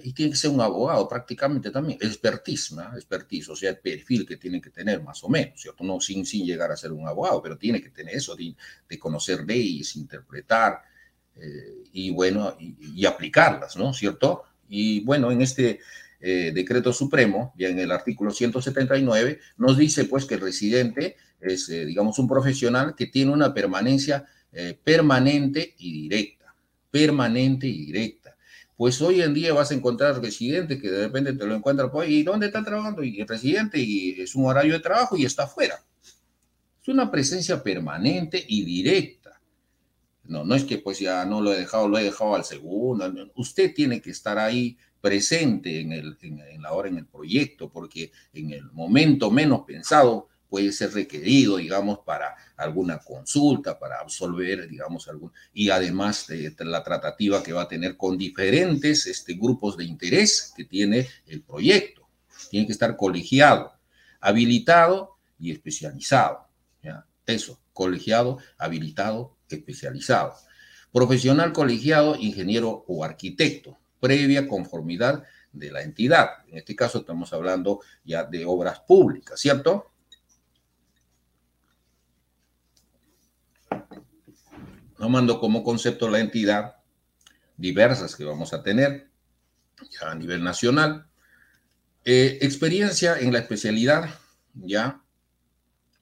y tiene que ser un abogado prácticamente también, expertise, ¿no? expertise, o sea, el perfil que tiene que tener más o menos, ¿cierto? No sin, sin llegar a ser un abogado, pero tiene que tener eso de, de conocer leyes, interpretar eh, y bueno, y, aplicarlas, ¿no? ¿Cierto? Y bueno, en este eh, decreto supremo, ya en el artículo 179, nos dice pues que el residente es, eh, digamos, un profesional que tiene una permanencia permanente y directa, permanente y directa pues hoy en día vas a encontrar residentes que de repente te lo encuentran, ¿y dónde está trabajando? Y el residente, y es un horario de trabajo y está afuera. Es una presencia permanente y directa. No, no es que pues ya no lo he dejado, lo he dejado al segundo. Usted tiene que estar ahí presente en, el, en la hora, en el proyecto, porque en el momento menos pensado puede ser requerido, digamos, para alguna consulta, para absolver, digamos, algún, y además de la tratativa que va a tener con diferentes este, grupos de interés que tiene el proyecto. Tiene que estar colegiado, habilitado y especializado. ¿ya? Eso, colegiado, habilitado, especializado. Profesional colegiado, ingeniero o arquitecto, previa conformidad de la entidad. En este caso estamos hablando ya de obras públicas, ¿cierto? Tomando como concepto la entidad diversas que vamos a tener ya a nivel nacional. Eh, experiencia en la especialidad ya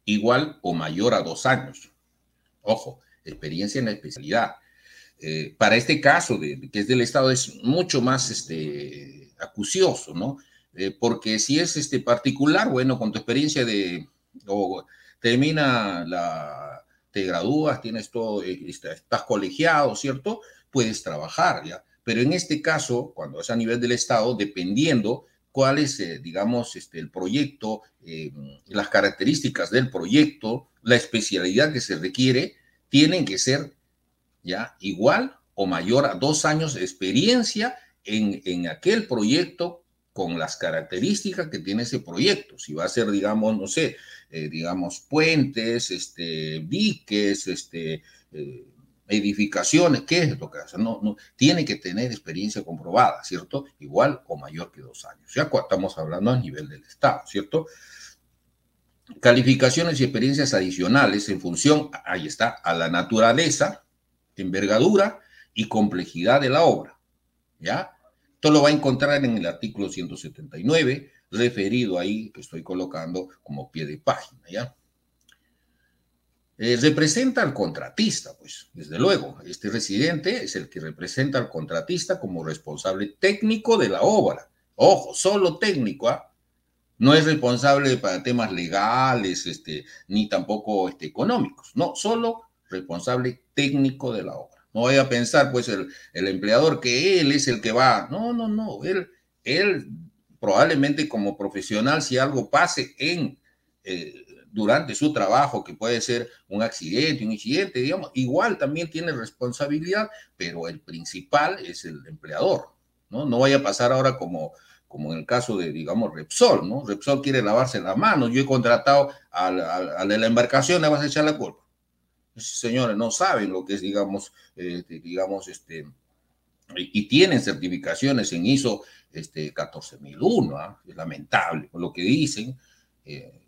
igual o mayor a dos años. Ojo, experiencia en la especialidad. Eh, para este caso, que es del Estado, es mucho más este, acucioso, ¿no? Eh, porque si es este particular, bueno, con tu experiencia de, termina la, te gradúas, tienes todo, eh, estás colegiado, ¿cierto? Puedes trabajar, ¿ya? Pero en este caso, cuando es a nivel del Estado, dependiendo cuál es, eh, digamos, este, el proyecto, eh, las características del proyecto, la especialidad que se requiere, tienen que ser ya igual o mayor a dos años de experiencia en, en aquel proyecto con las características que tiene ese proyecto. Si va a ser, digamos, no sé, eh, digamos, puentes, este, diques, este, eh, edificaciones, ¿qué es lo que hace? No, no, tiene que tener experiencia comprobada, ¿cierto? Igual o mayor que dos años. Ya estamos hablando a nivel del Estado, ¿cierto? Calificaciones y experiencias adicionales en función, ahí está, a la naturaleza, envergadura y complejidad de la obra, ¿ya? Esto lo va a encontrar en el artículo 179, referido ahí, que estoy colocando como pie de página, ¿ya? Eh, representa al contratista, pues, desde luego. Este residente es el que representa al contratista como responsable técnico de la obra. Ojo, solo técnico, ¿ah? No es responsable para temas legales, este, ni tampoco este, económicos. No, solo responsable técnico de la obra. No vaya a pensar, pues, el, el empleador que él es el que va. No, no, no. Él, él probablemente como profesional, si algo pase en, eh, durante su trabajo, que puede ser un accidente, un incidente, digamos, igual también tiene responsabilidad, pero el principal es el empleador, ¿no? No vaya a pasar ahora como, como en el caso de, digamos, Repsol, ¿no? Repsol quiere lavarse las manos, yo he contratado al, de la embarcación, le vas a echar la culpa. Señores, no saben lo que es, digamos, este, digamos, este, y tienen certificaciones en ISO este, 14001, ¿ah? es lamentable lo que dicen, eh,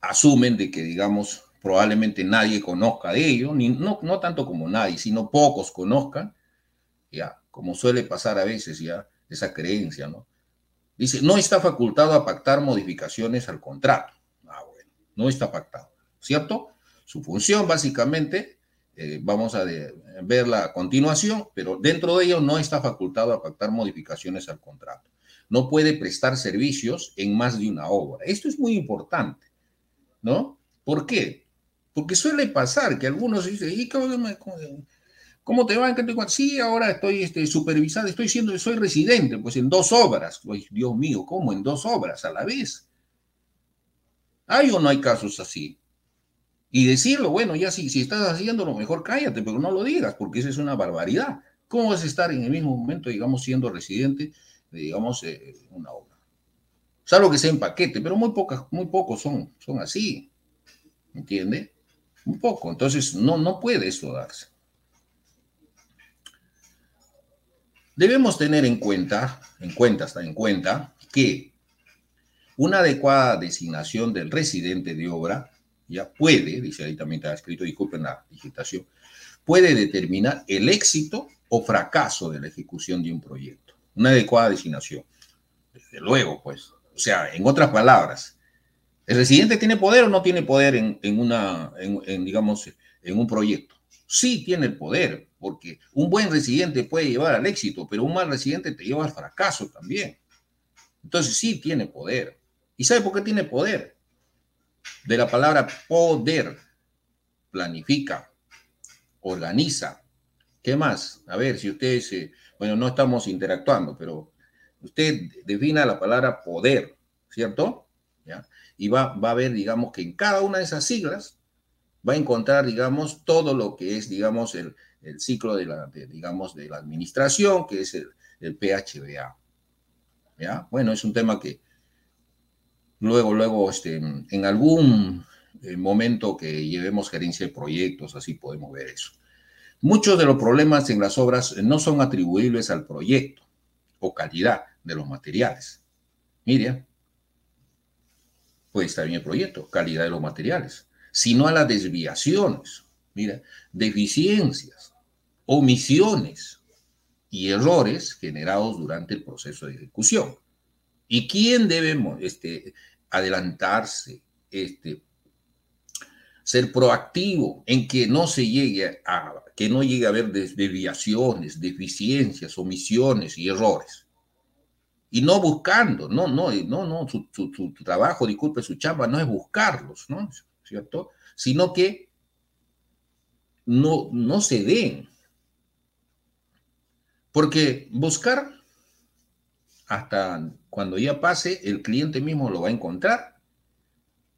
asumen de que, digamos, probablemente nadie conozca de ello, ni, no, no tanto como nadie, sino pocos conozcan, ya, como suele pasar a veces ya, esa creencia, ¿no? Dice, no está facultado a pactar modificaciones al contrato. Ah, bueno, no está pactado, ¿cierto? Su función básicamente, eh, vamos a verla a continuación, pero dentro de ello no está facultado a pactar modificaciones al contrato. No puede prestar servicios en más de una obra. Esto es muy importante, ¿no? ¿Por qué? Porque suele pasar que algunos dicen, ¿y cómo, te va? Sí, ahora estoy este, supervisado, estoy siendo, soy residente, pues en dos obras. Dios mío, ¿cómo en dos obras a la vez? ¿Hay o no hay casos así? Y decirlo, bueno, ya si, si estás haciéndolo, mejor cállate, pero no lo digas, porque eso es una barbaridad. ¿Cómo vas a estar en el mismo momento, digamos, siendo residente de, digamos, eh, una obra? Salvo que sea en paquete, pero muy, pocas, muy pocos son, son así. ¿Entiende? Un poco. Entonces, no, no puede esto darse. Debemos tener en cuenta, en cuenta, está en cuenta, que una adecuada designación del residente de obra ya puede, dice ahí también está escrito, disculpen la digitación, puede determinar el éxito o fracaso de la ejecución de un proyecto. Una adecuada designación. Desde luego, pues. O sea, en otras palabras, ¿el residente tiene poder o no tiene poder en, una, en, digamos, en un proyecto? Sí tiene el poder, porque un buen residente puede llevar al éxito, pero un mal residente te lleva al fracaso también. Entonces sí tiene poder. ¿Y sabe por qué tiene poder? De la palabra poder. Planifica, organiza. ¿Qué más? A ver, si ustedes, bueno, no estamos interactuando, pero usted defina la palabra poder, ¿cierto? ¿Ya? Y va, va a ver, digamos, que en cada una de esas siglas va a encontrar, digamos, todo lo que es, digamos, el, ciclo de la, digamos, de la administración, que es el, el PHBA. ¿Ya? Bueno, es un tema que, luego, luego, este, en algún eh, momento que llevemos gerencia de proyectos, así podemos ver eso. Muchos de los problemas en las obras no son atribuibles al proyecto o calidad de los materiales. Miriam, puede estar bien el proyecto, calidad de los materiales, sino a las desviaciones, mira, deficiencias, omisiones y errores generados durante el proceso de ejecución. ¿Y quién debe este, adelantarse, este, ser proactivo en que no se llegue a que no llegue a haber desviaciones, deficiencias, omisiones y errores. Y no buscando, no, no, no, no, su, su trabajo, disculpe, su chamba no es buscarlos, ¿no? ¿Cierto? Sino que no, no se den. Porque buscar hasta cuando ya pase, el cliente mismo lo va a encontrar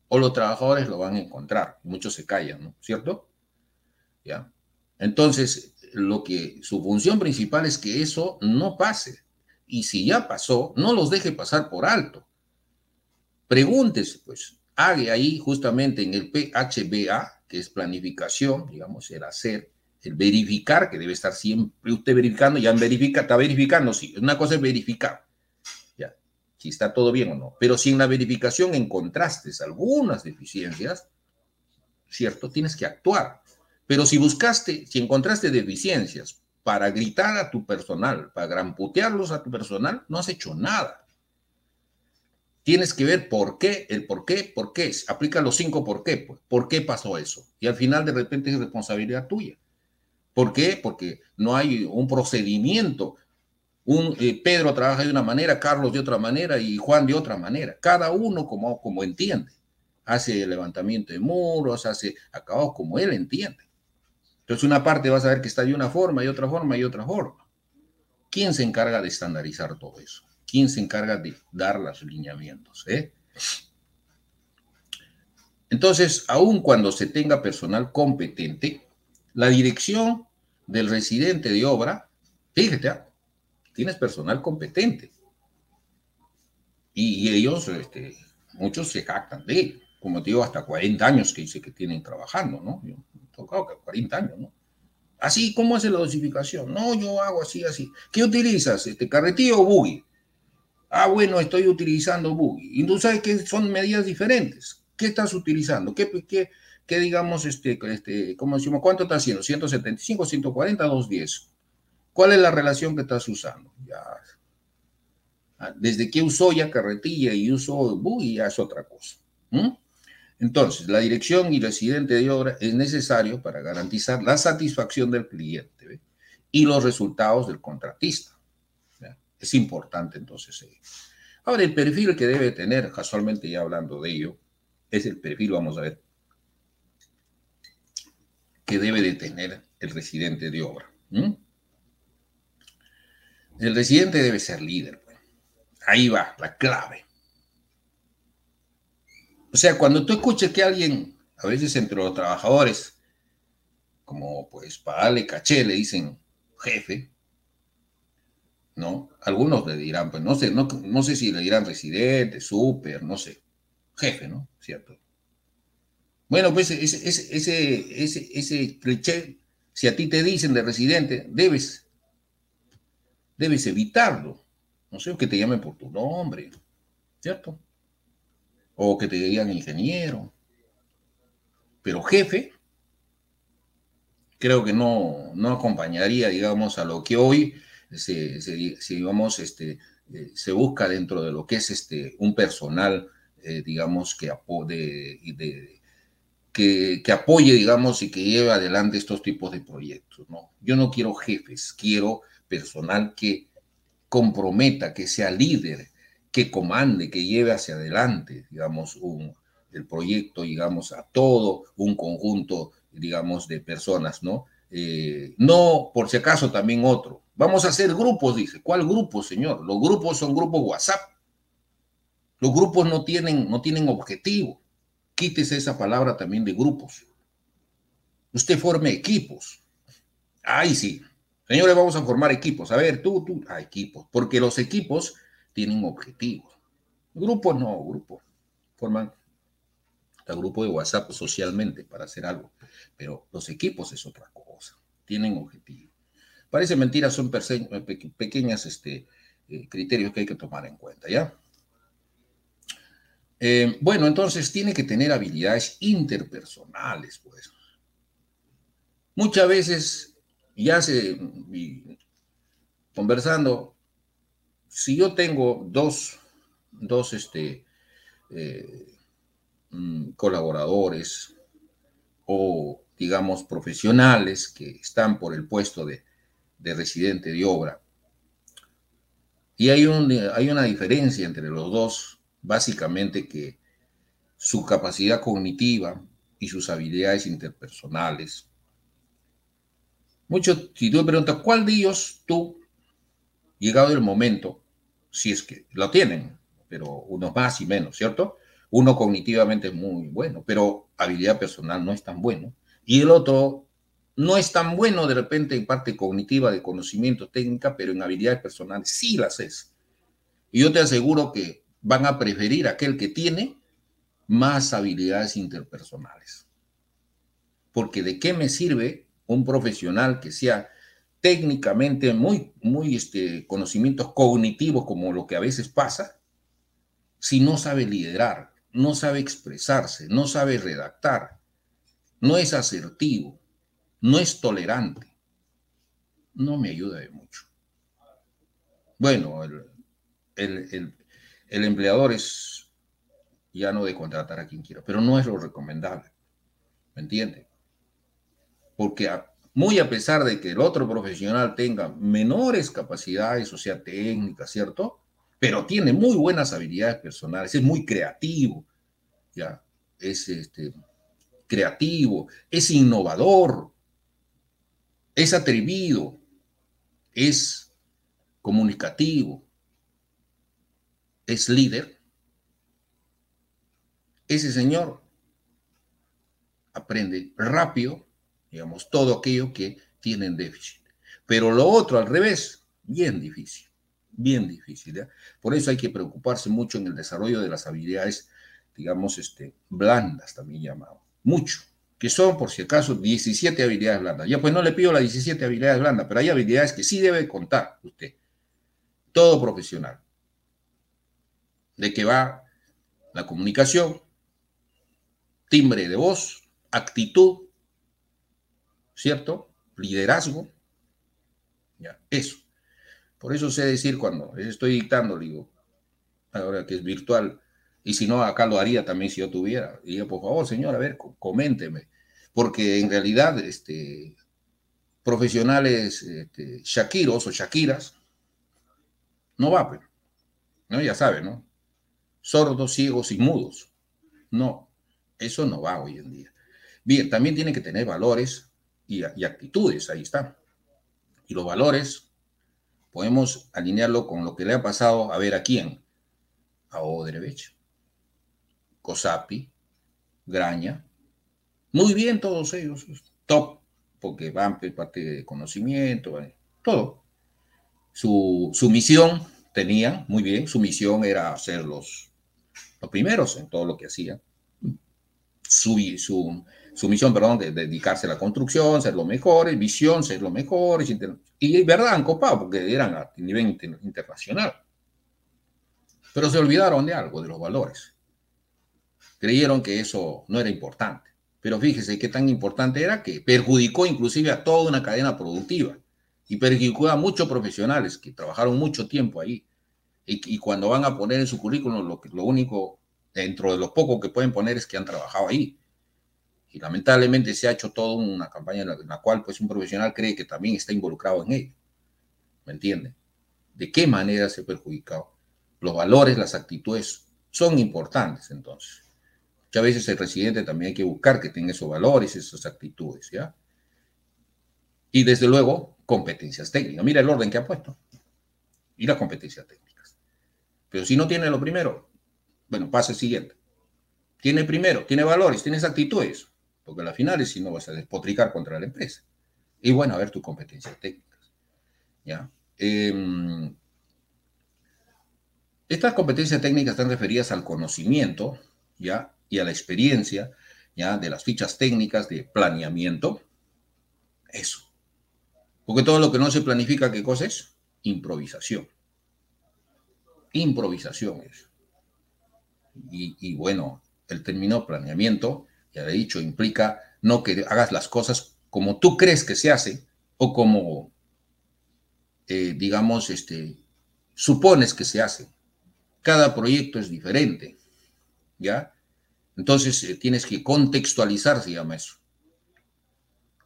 o los trabajadores lo van a encontrar. Muchos se callan, ¿no? ¿Cierto? ¿Ya? Entonces, lo que su función principal es que eso no pase. Y si ya pasó, no los deje pasar por alto. Pregúntese, pues, haga ahí justamente en el PHBA, que es planificación, digamos, el hacer, el verificar, que debe estar siempre usted verificando, ya verifica, está verificando, sí, una cosa es verificar si está todo bien o no. Pero si en la verificación encontraste algunas deficiencias, ¿cierto? Tienes que actuar. Pero si buscaste, si encontraste deficiencias para gritar a tu personal, para gramputearlos a tu personal, no has hecho nada. Tienes que ver por qué, el por qué, por qué. Aplica los cinco por qué. Pues. ¿Por qué pasó eso? Y al final de repente es responsabilidad tuya. ¿Por qué? Porque no hay un procedimiento eh, Pedro trabaja de una manera, Carlos de otra manera y Juan de otra manera. Cada uno como, como entiende. Hace levantamiento de muros, hace acabados como él entiende. Entonces una parte vas a ver que está de una forma y otra forma y otra forma. ¿Quién se encarga de estandarizar todo eso? ¿Quién se encarga de dar los lineamientos? Eh? Entonces, aun cuando se tenga personal competente, la dirección del residente de obra, fíjate, ¿ah? Tienes personal competente. Y, ellos, este, muchos se jactan de como te digo, hasta 40 años que dice que tienen trabajando, ¿no? Yo, tocado que 40 años, ¿no? Así, ¿cómo hace la dosificación? No, yo hago así, así. ¿Qué utilizas? Este, ¿Carretillo o buggy? Ah, bueno, estoy utilizando buggy. Y tú sabes que son medidas diferentes. ¿Qué estás utilizando? ¿Qué, qué, qué digamos, este, este, ¿cómo decimos? ¿Cuánto estás haciendo? ¿175, 140, 210? ¿Cuál es la relación que estás usando? Ah, desde que usó ya carretilla y usó buggy, ya es otra cosa. Entonces, la dirección y residente de obra es necesario para garantizar la satisfacción del cliente y los resultados del contratista. Es importante entonces. Eh. Ahora, el perfil que debe tener, casualmente ya hablando de ello, es el perfil, vamos a ver, que debe de tener el residente de obra. El residente debe ser líder. Pues. Ahí va, la clave. O sea, cuando tú escuches que alguien, a veces entre los trabajadores, como pues para caché, le dicen jefe, ¿no? Algunos le dirán, pues no sé, no, no sé si le dirán residente, súper, no sé, jefe, ¿no? ¿Cierto? Bueno, pues ese, ese, ese, ese cliché, si a ti te dicen de residente, debes, debes evitarlo. No sé, que te llamen por tu nombre, ¿cierto? o que te digan ingeniero. Pero jefe, creo que no, no acompañaría, digamos, a lo que hoy se, digamos, este, eh, se busca dentro de lo que es este, un personal, eh, digamos, que, que, apoye, digamos, y que lleve adelante estos tipos de proyectos. ¿no? Yo no quiero jefes, quiero personal que comprometa, que sea líder, que comande, que lleve hacia adelante, digamos, un, el proyecto, digamos, a todo un conjunto, digamos, de personas, ¿no? Eh, no, por si acaso, también otro. Vamos a hacer grupos, dice. ¿Cuál grupo, señor? Los grupos son grupos WhatsApp. Los grupos no tienen, no tienen objetivo. Quítese esa palabra también de grupos. Usted forme equipos. Ahí sí. Señores, vamos a formar equipos. A ver, tú, tú, a equipos. Porque los equipos tienen objetivos. Grupos no, grupos. Forman el grupo de WhatsApp socialmente para hacer algo, pero los equipos es otra cosa, tienen objetivos. Parece mentira, son pequeñas este, eh, criterios que hay que tomar en cuenta, ¿ya? Eh, bueno, entonces tiene que tener habilidades interpersonales, pues. Muchas veces, ya se, conversando, si yo tengo dos, dos este, eh, mm, colaboradores o, digamos, profesionales que están por el puesto de, residente de obra, y hay, un, hay una diferencia entre los dos, básicamente que su capacidad cognitiva y sus habilidades interpersonales. Mucho, si tú me preguntas, ¿cuál de ellos tú, llegado el momento, si es que lo tienen, pero unos más y menos, ¿cierto? Uno cognitivamente es muy bueno, pero habilidad personal no es tan bueno. Y el otro no es tan bueno de repente en parte cognitiva de conocimiento técnica, pero en habilidades personales sí las es. Y yo te aseguro que van a preferir aquel que tiene más habilidades interpersonales. Porque de qué me sirve un profesional que sea técnicamente muy, muy este, conocimientos cognitivos como lo que a veces pasa, si no sabe liderar, no sabe expresarse, no sabe redactar, no es asertivo, no es tolerante, no me ayuda de mucho. Bueno, el, el, el empleador es ya no de contratar a quien quiera, pero no es lo recomendable, ¿me entiende? Porque muy a pesar de que el otro profesional tenga menores capacidades, o sea, técnicas, ¿cierto? Pero tiene muy buenas habilidades personales, es muy creativo, ya, es este, creativo, es innovador, es atrevido, es comunicativo, es líder. Ese señor aprende rápido, digamos, todo aquello que tienen déficit. Pero lo otro al revés, bien difícil, bien difícil. Por eso hay que preocuparse mucho en el desarrollo de las habilidades, digamos, este, blandas, también llamado. Mucho. Que son, por si acaso, 17 habilidades blandas. Ya pues no le pido las 17 habilidades blandas, pero hay habilidades que sí debe contar usted. Todo profesional. De que va la comunicación, timbre de voz, actitud, ¿cierto? Liderazgo. Ya, eso. Por eso sé decir cuando estoy dictando, digo, ahora que es virtual, y si no, acá lo haría también si yo tuviera. Diría, por favor, señor, a ver, coménteme. Porque en realidad, este, profesionales este, Shakiros o Shakiras, no va, pero, ¿no? Ya sabe, ¿no? Sordos, ciegos y mudos. No, eso no va hoy en día. Bien, también tiene que tener valores y, actitudes, ahí está. Y los valores podemos alinearlo con lo que le ha pasado a ver a quién. A Odrebech, Cosapi, Graña. Muy bien todos ellos, top, porque van parte de conocimiento, todo. Su, su misión tenía, muy bien, su misión era ser los, los primeros en todo lo que hacían. Su, su, su misión, perdón, de, dedicarse a la construcción, ser lo mejor, visión, ser lo mejor, y verdad, han copado porque eran a nivel internacional. Pero se olvidaron de algo, de los valores. Creyeron que eso no era importante. Pero fíjese qué tan importante era que perjudicó inclusive a toda una cadena productiva y perjudicó a muchos profesionales que trabajaron mucho tiempo ahí. Y, cuando van a poner en su currículum, lo, lo único, dentro de lo poco que pueden poner es que han trabajado ahí y lamentablemente se ha hecho toda una campaña en la, cual pues un profesional cree que también está involucrado en ello. ¿Me entiende? ¿De qué manera se ha perjudicado? Los valores, las actitudes son importantes entonces. Muchas veces el residente también hay que buscar que tenga esos valores, esas actitudes, ¿ya? Y desde luego, competencias técnicas. Mira el orden que ha puesto. Y las competencias técnicas. Pero si no tiene lo primero, bueno, pasa siguiente. Tiene primero, tiene valores, tiene actitudes porque al final si no vas a despotricar contra la empresa. Y bueno, a ver tus competencias técnicas. ¿ya? Em, estas competencias técnicas están referidas al conocimiento ¿ya? y a la experiencia ¿ya? de las fichas técnicas de planeamiento. Eso. Porque todo lo que no se planifica, ¿qué cosa es? Improvisación. Improvisación es. Y, bueno, el término planeamiento ya he dicho, implica no que hagas las cosas como tú crees que se hace o como, eh, digamos, este, supones que se hace. Cada proyecto es diferente, ¿ya? Entonces eh, tienes que contextualizar, se llama eso.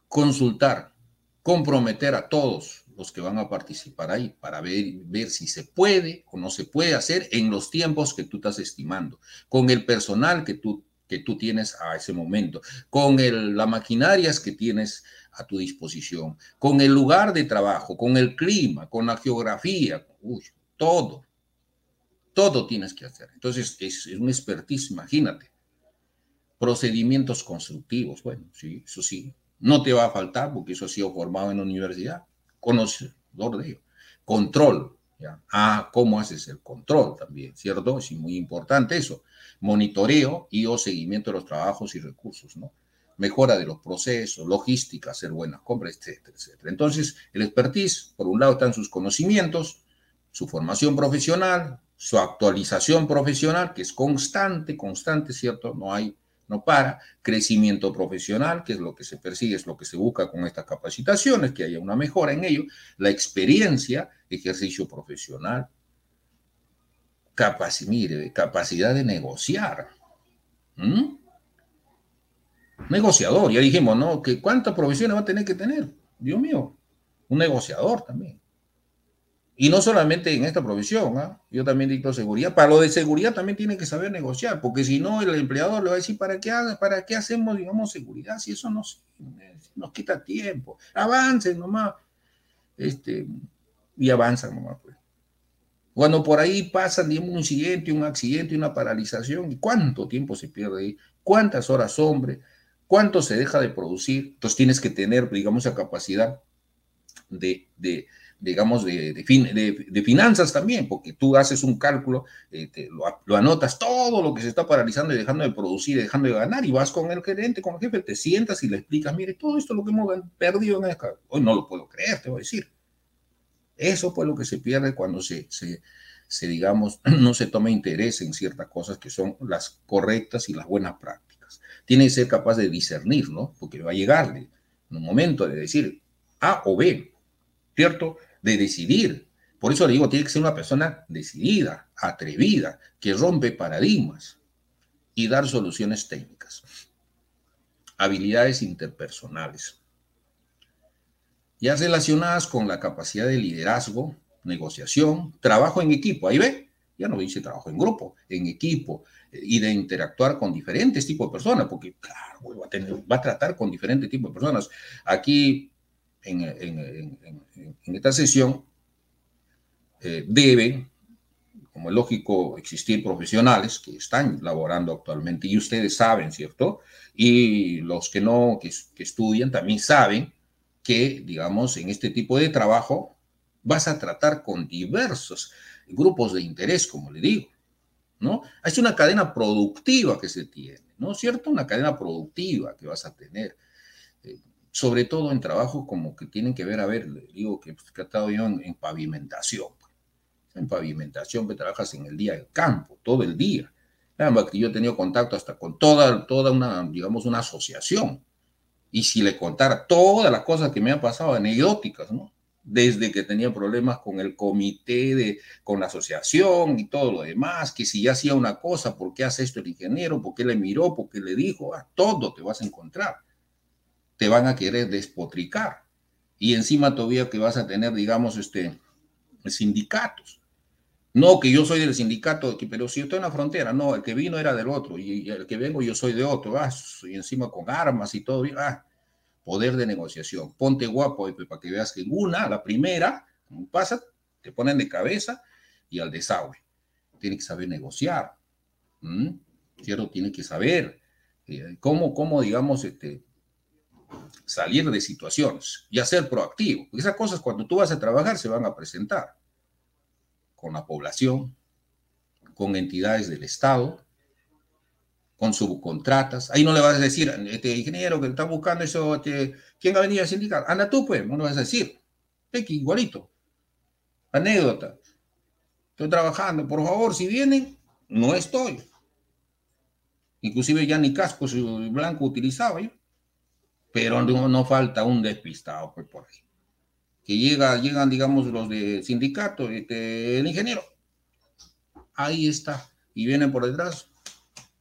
Consultar, comprometer a todos los que van a participar ahí para ver, ver si se puede o no se puede hacer en los tiempos que tú estás estimando, con el personal que tú que tú tienes a ese momento, con el, las maquinarias que tienes a tu disposición, con el lugar de trabajo, con el clima, con la geografía, todo, todo tienes que hacer. Entonces es, un expertise, imagínate. Procedimientos constructivos, bueno, sí, eso sí, no te va a faltar porque eso ha sido formado en la universidad, conocedor de ello. Control, ¿ya? Ah, ¿cómo haces el control también, cierto? Es muy importante eso monitoreo y o seguimiento de los trabajos y recursos, ¿no? Mejora de los procesos, logística, hacer buenas compras, etcétera, etcétera. Entonces, el expertise, por un lado, están sus conocimientos, su formación profesional, su actualización profesional, que es constante, constante, ¿cierto? No hay, no para. Crecimiento profesional, que es lo que se persigue, es lo que se busca con estas capacitaciones, que haya una mejora en ello. La experiencia, ejercicio profesional, capacidad, de negociar. ¿Mm? Negociador, ya dijimos, ¿no? Que cuántas profesiones va a tener que tener. Dios mío, un negociador también. Y no solamente en esta profesión, ¿ah? yo también dicto seguridad. Para lo de seguridad también tiene que saber negociar, porque si no, el empleador le va a decir, ¿para qué, para qué hacemos, digamos, seguridad? Si eso nos, nos quita tiempo. Avancen nomás. Este, y avanzan nomás, pues. Cuando por ahí pasan, digamos, un incidente, un accidente, una paralización, ¿cuánto tiempo se pierde ahí? ¿Cuántas horas hombre? ¿Cuánto se deja de producir? Entonces tienes que tener, digamos, la capacidad de, digamos, de, de, finanzas también, porque tú haces un cálculo, eh, lo, anotas todo lo que se está paralizando y dejando de producir, dejando de ganar, y vas con el gerente, con el jefe, te sientas y le explicas, mire, todo esto lo que hemos perdido en esta... Hoy no lo puedo creer, te voy a decir. Eso fue lo que se pierde cuando se, se, se, digamos, no se toma interés en ciertas cosas que son las correctas y las buenas prácticas. Tiene que ser capaz de discernir, ¿no? Porque va a llegarle un momento de decir A o B, ¿cierto? De decidir. Por eso le digo, tiene que ser una persona decidida, atrevida, que rompe paradigmas y dar soluciones técnicas. Habilidades interpersonales. Ya relacionadas con la capacidad de liderazgo, negociación, trabajo en equipo. Ahí ve, ya no dice trabajo en grupo, en equipo, eh, y de interactuar con diferentes tipos de personas, porque claro, va a, va a tratar con diferentes tipos de personas. Aquí, en, esta sesión, eh, debe, como es lógico, existir profesionales que están laborando actualmente, y ustedes saben, ¿cierto? Y los que no, que, que estudian, también saben que, digamos, en este tipo de trabajo vas a tratar con diversos grupos de interés, como le digo, ¿no? Es una cadena productiva que se tiene, ¿no es cierto? Una cadena productiva que vas a tener, sobre todo en trabajos como que tienen que ver, a ver, digo que he tratado yo en, pavimentación, pues. en pavimentación que trabajas en el día del campo, todo el día. Que yo he tenido contacto hasta con toda, toda una, digamos, una asociación. Y si le contara todas las cosas que me han pasado, anecdóticas, ¿no? desde que tenía problemas con el comité, de, con la asociación y todo lo demás, que si ya hacía una cosa, ¿por qué hace esto el ingeniero? ¿Por qué le miró? ¿Por qué le dijo? A todo te vas a encontrar. Te van a querer despotricar. Y encima todavía que vas a tener, digamos, este, sindicatos. No que yo soy del sindicato, pero si yo estoy en la frontera, no, el que vino era del otro, y el que vengo yo soy de otro, ah, y encima con armas y todo, ah, poder de negociación. Ponte guapo para que veas que en una, la primera, pasa, te ponen de cabeza y al desagüe. Tiene que saber negociar. ¿Cierto? Tiene que saber eh, cómo, cómo, digamos, este, salir de situaciones y ser proactivo. esas cosas cuando tú vas a trabajar se van a presentar con la población, con entidades del Estado, con subcontratas. Ahí no le vas a decir, este ingeniero que está buscando eso, este, ¿quién ha venido a sindicar? Anda tú, pues, no le vas a decir. X, igualito. Anécdota. Estoy trabajando, por favor, si vienen, no estoy. Inclusive ya ni casco blanco utilizaba yo. Pero no, falta un despistado, pues, por ahí. Que llega, llegan, digamos, los de sindicato, este, el ingeniero. Ahí está. Y vienen por detrás,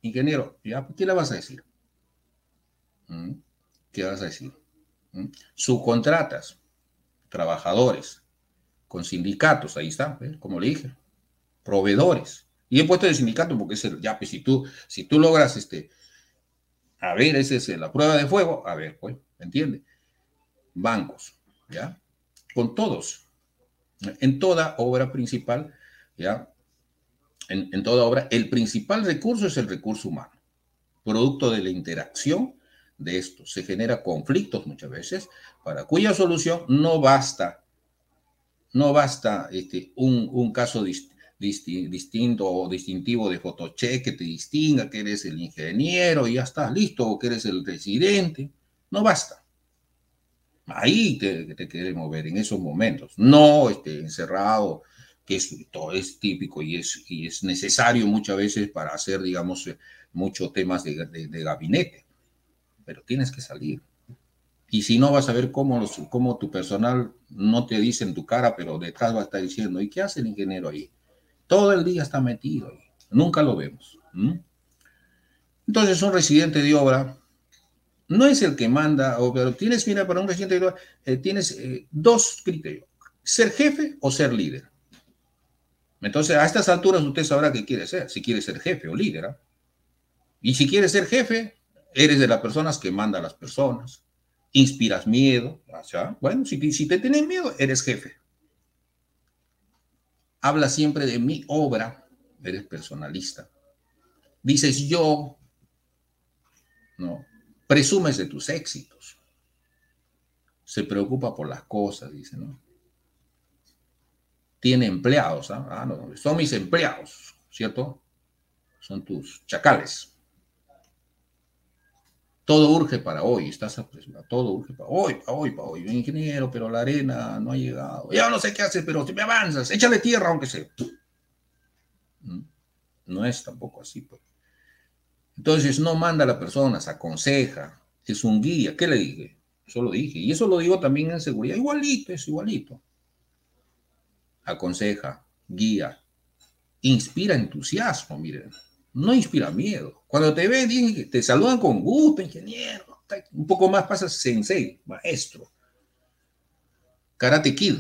ingeniero, ¿ya? ¿qué le vas a decir? ¿Mm? ¿Qué vas a decir? ¿Mm? Subcontratas, trabajadores, con sindicatos, ahí está, como le dije, proveedores. Y he puesto el sindicato porque es el, ya, pues si tú, si tú logras este, a ver, esa es la prueba de fuego, a ver, pues, ¿entiende? Bancos, ¿ya? Con todos. En toda obra principal, ¿ya? en, toda obra, el principal recurso es el recurso humano. Producto de la interacción de esto, se genera conflictos muchas veces, para cuya solución no basta, no basta este, un, caso distinto o distintivo de fotocheck que te distinga que eres el ingeniero y ya estás listo, o que eres el residente. No basta. Ahí te, te queremos ver en esos momentos, no este, encerrado que es, es típico y es, y es necesario muchas veces para hacer, digamos, eh, muchos temas de, de, gabinete. Pero tienes que salir. Y si no, vas a ver cómo, los, cómo tu personal no te dice en tu cara, pero detrás va a estar diciendo, ¿y qué hace el ingeniero ahí? Todo el día está metido ahí. Nunca lo vemos. Entonces, un residente de obra no es el que manda, o, pero tienes, mira, para un residente de obra, eh, tienes eh, dos criterios, ser jefe o ser líder. Entonces, a estas alturas usted sabrá qué quiere ser, si quiere ser jefe o líder. ¿ah? Y si quieres ser jefe, eres de las personas que manda a las personas, inspiras miedo. bueno, si, si te tienes miedo, eres jefe. Habla siempre de mi obra, eres personalista. Dices yo, ¿no? Presumes de tus éxitos. Se preocupa por las cosas, dice, ¿no? tiene empleados. ¿ah? ah no, son mis empleados, ¿cierto? Son tus chacales. Todo urge para hoy, estás apresurado, todo urge para hoy, para hoy, para hoy. Ingeniero, pero la arena no ha llegado. Ya no sé qué hacer, pero si me avanzas, échale tierra aunque sea. ¿Mm? No es tampoco así, pues. Entonces no manda a las personas, aconseja, es un guía. ¿Qué le dije? Eso lo dije. Y eso lo digo también en seguridad. Igualito, es igualito. Aconseja, guía, inspira entusiasmo, miren. No inspira miedo. Cuando te ven, te saludan con gusto, ingeniero. Un poco más pasa sensei, maestro. Karate Kid.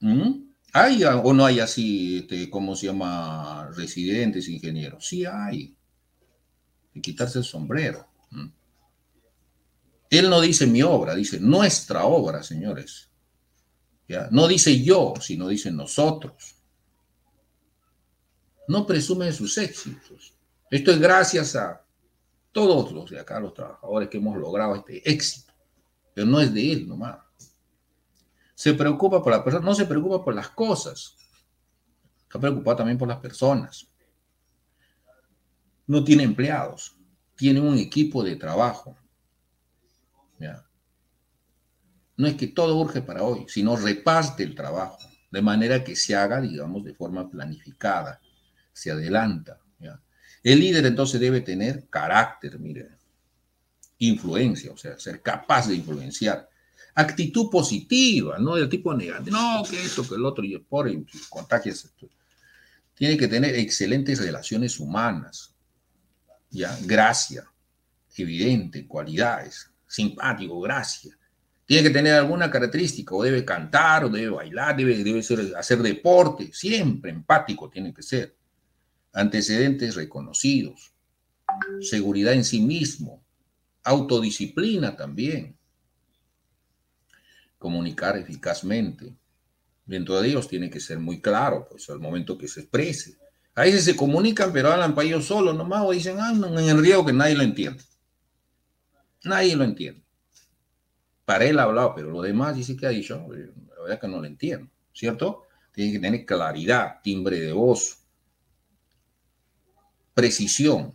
¿Mm? ¿Hay o no hay así, este, cómo se llama, residentes, ingenieros? Sí hay. De quitarse el sombrero. ¿Mm? Él no dice mi obra, dice nuestra obra, señores. ¿Ya? No dice yo, sino dice nosotros. No presume de sus éxitos. Esto es gracias a todos los de acá, los trabajadores que hemos logrado este éxito. Pero no es de él nomás. Se preocupa por la persona, no se preocupa por las cosas. Está preocupado también por las personas. No tiene empleados, tiene un equipo de trabajo no es que todo urge para hoy, sino reparte el trabajo, de manera que se haga, digamos, de forma planificada, se adelanta. El líder entonces debe tener carácter, mire, influencia, o sea, ser capaz de influenciar. Actitud positiva, no del tipo negativo, no, que esto, que el otro, y por contagias. Tiene que tener excelentes relaciones humanas, ya, gracia, evidente, cualidades, simpático, gracia. Tiene que tener alguna característica, o debe cantar, o debe bailar, debe, debe hacer deporte, siempre empático tiene que ser. Antecedentes reconocidos, seguridad en sí mismo, autodisciplina también, comunicar eficazmente. Dentro de ellos tiene que ser muy claro, pues al momento que se exprese. A veces se comunican, pero hablan para ellos solos nomás, o dicen, ah, en el riesgo que nadie lo entiende. Nadie lo entiende. Para él ha hablado, pero lo demás dice que ha dicho, la verdad que no lo entiendo, ¿cierto? Tiene que tener claridad, timbre de voz, precisión,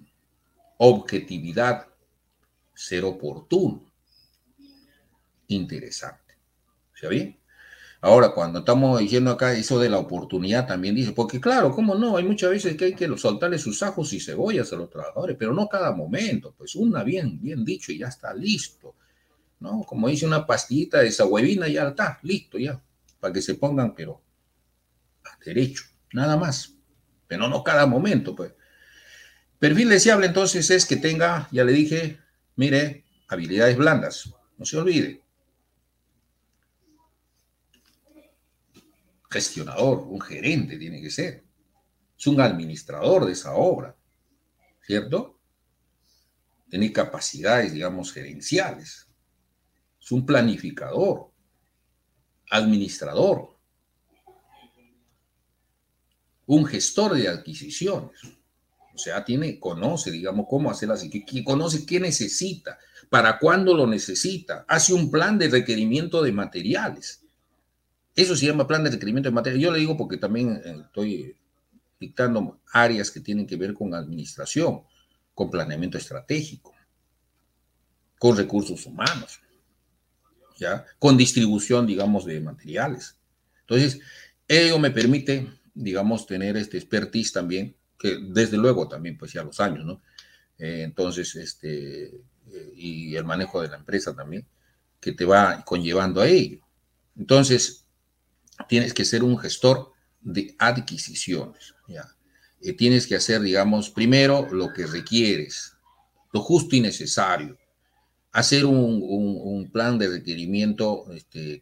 objetividad, ser oportuno, interesante. ¿Se bien? Ahora, cuando estamos diciendo acá eso de la oportunidad, también dice, porque claro, ¿cómo no? Hay muchas veces que hay que soltarle sus ajos y cebollas a los trabajadores, pero no cada momento, pues una bien, bien dicho y ya está listo, ¿no? Como dice una pastillita de esa huevina, ya está, listo, ya, para que se pongan, pero a derecho, nada más, pero no cada momento, pues. Perfil deseable entonces es que tenga, ya le dije, mire, habilidades blandas, no se olvide, gestionador, un gerente tiene que ser. Es un administrador de esa obra, ¿cierto? Tiene capacidades, digamos, gerenciales. Es un planificador, administrador, un gestor de adquisiciones. O sea, tiene, conoce, digamos, cómo hacerlas, que, conoce qué necesita, para cuándo lo necesita, hace un plan de requerimiento de materiales eso se llama plan de requerimiento de materia. Yo le digo porque también eh, estoy dictando áreas que tienen que ver con administración, con planeamiento estratégico, con recursos humanos, ¿ya? con distribución, digamos, de materiales. Entonces, ello me permite, digamos, tener este expertise también, que desde luego también, pues ya los años, ¿no? Eh, entonces, este, eh, y el manejo de la empresa también, que te va conllevando a ello. Entonces, tienes que ser un gestor de adquisiciones. ¿ya? Eh, tienes que hacer, digamos, primero lo que requieres, lo justo y necesario. Hacer un, plan de requerimiento este,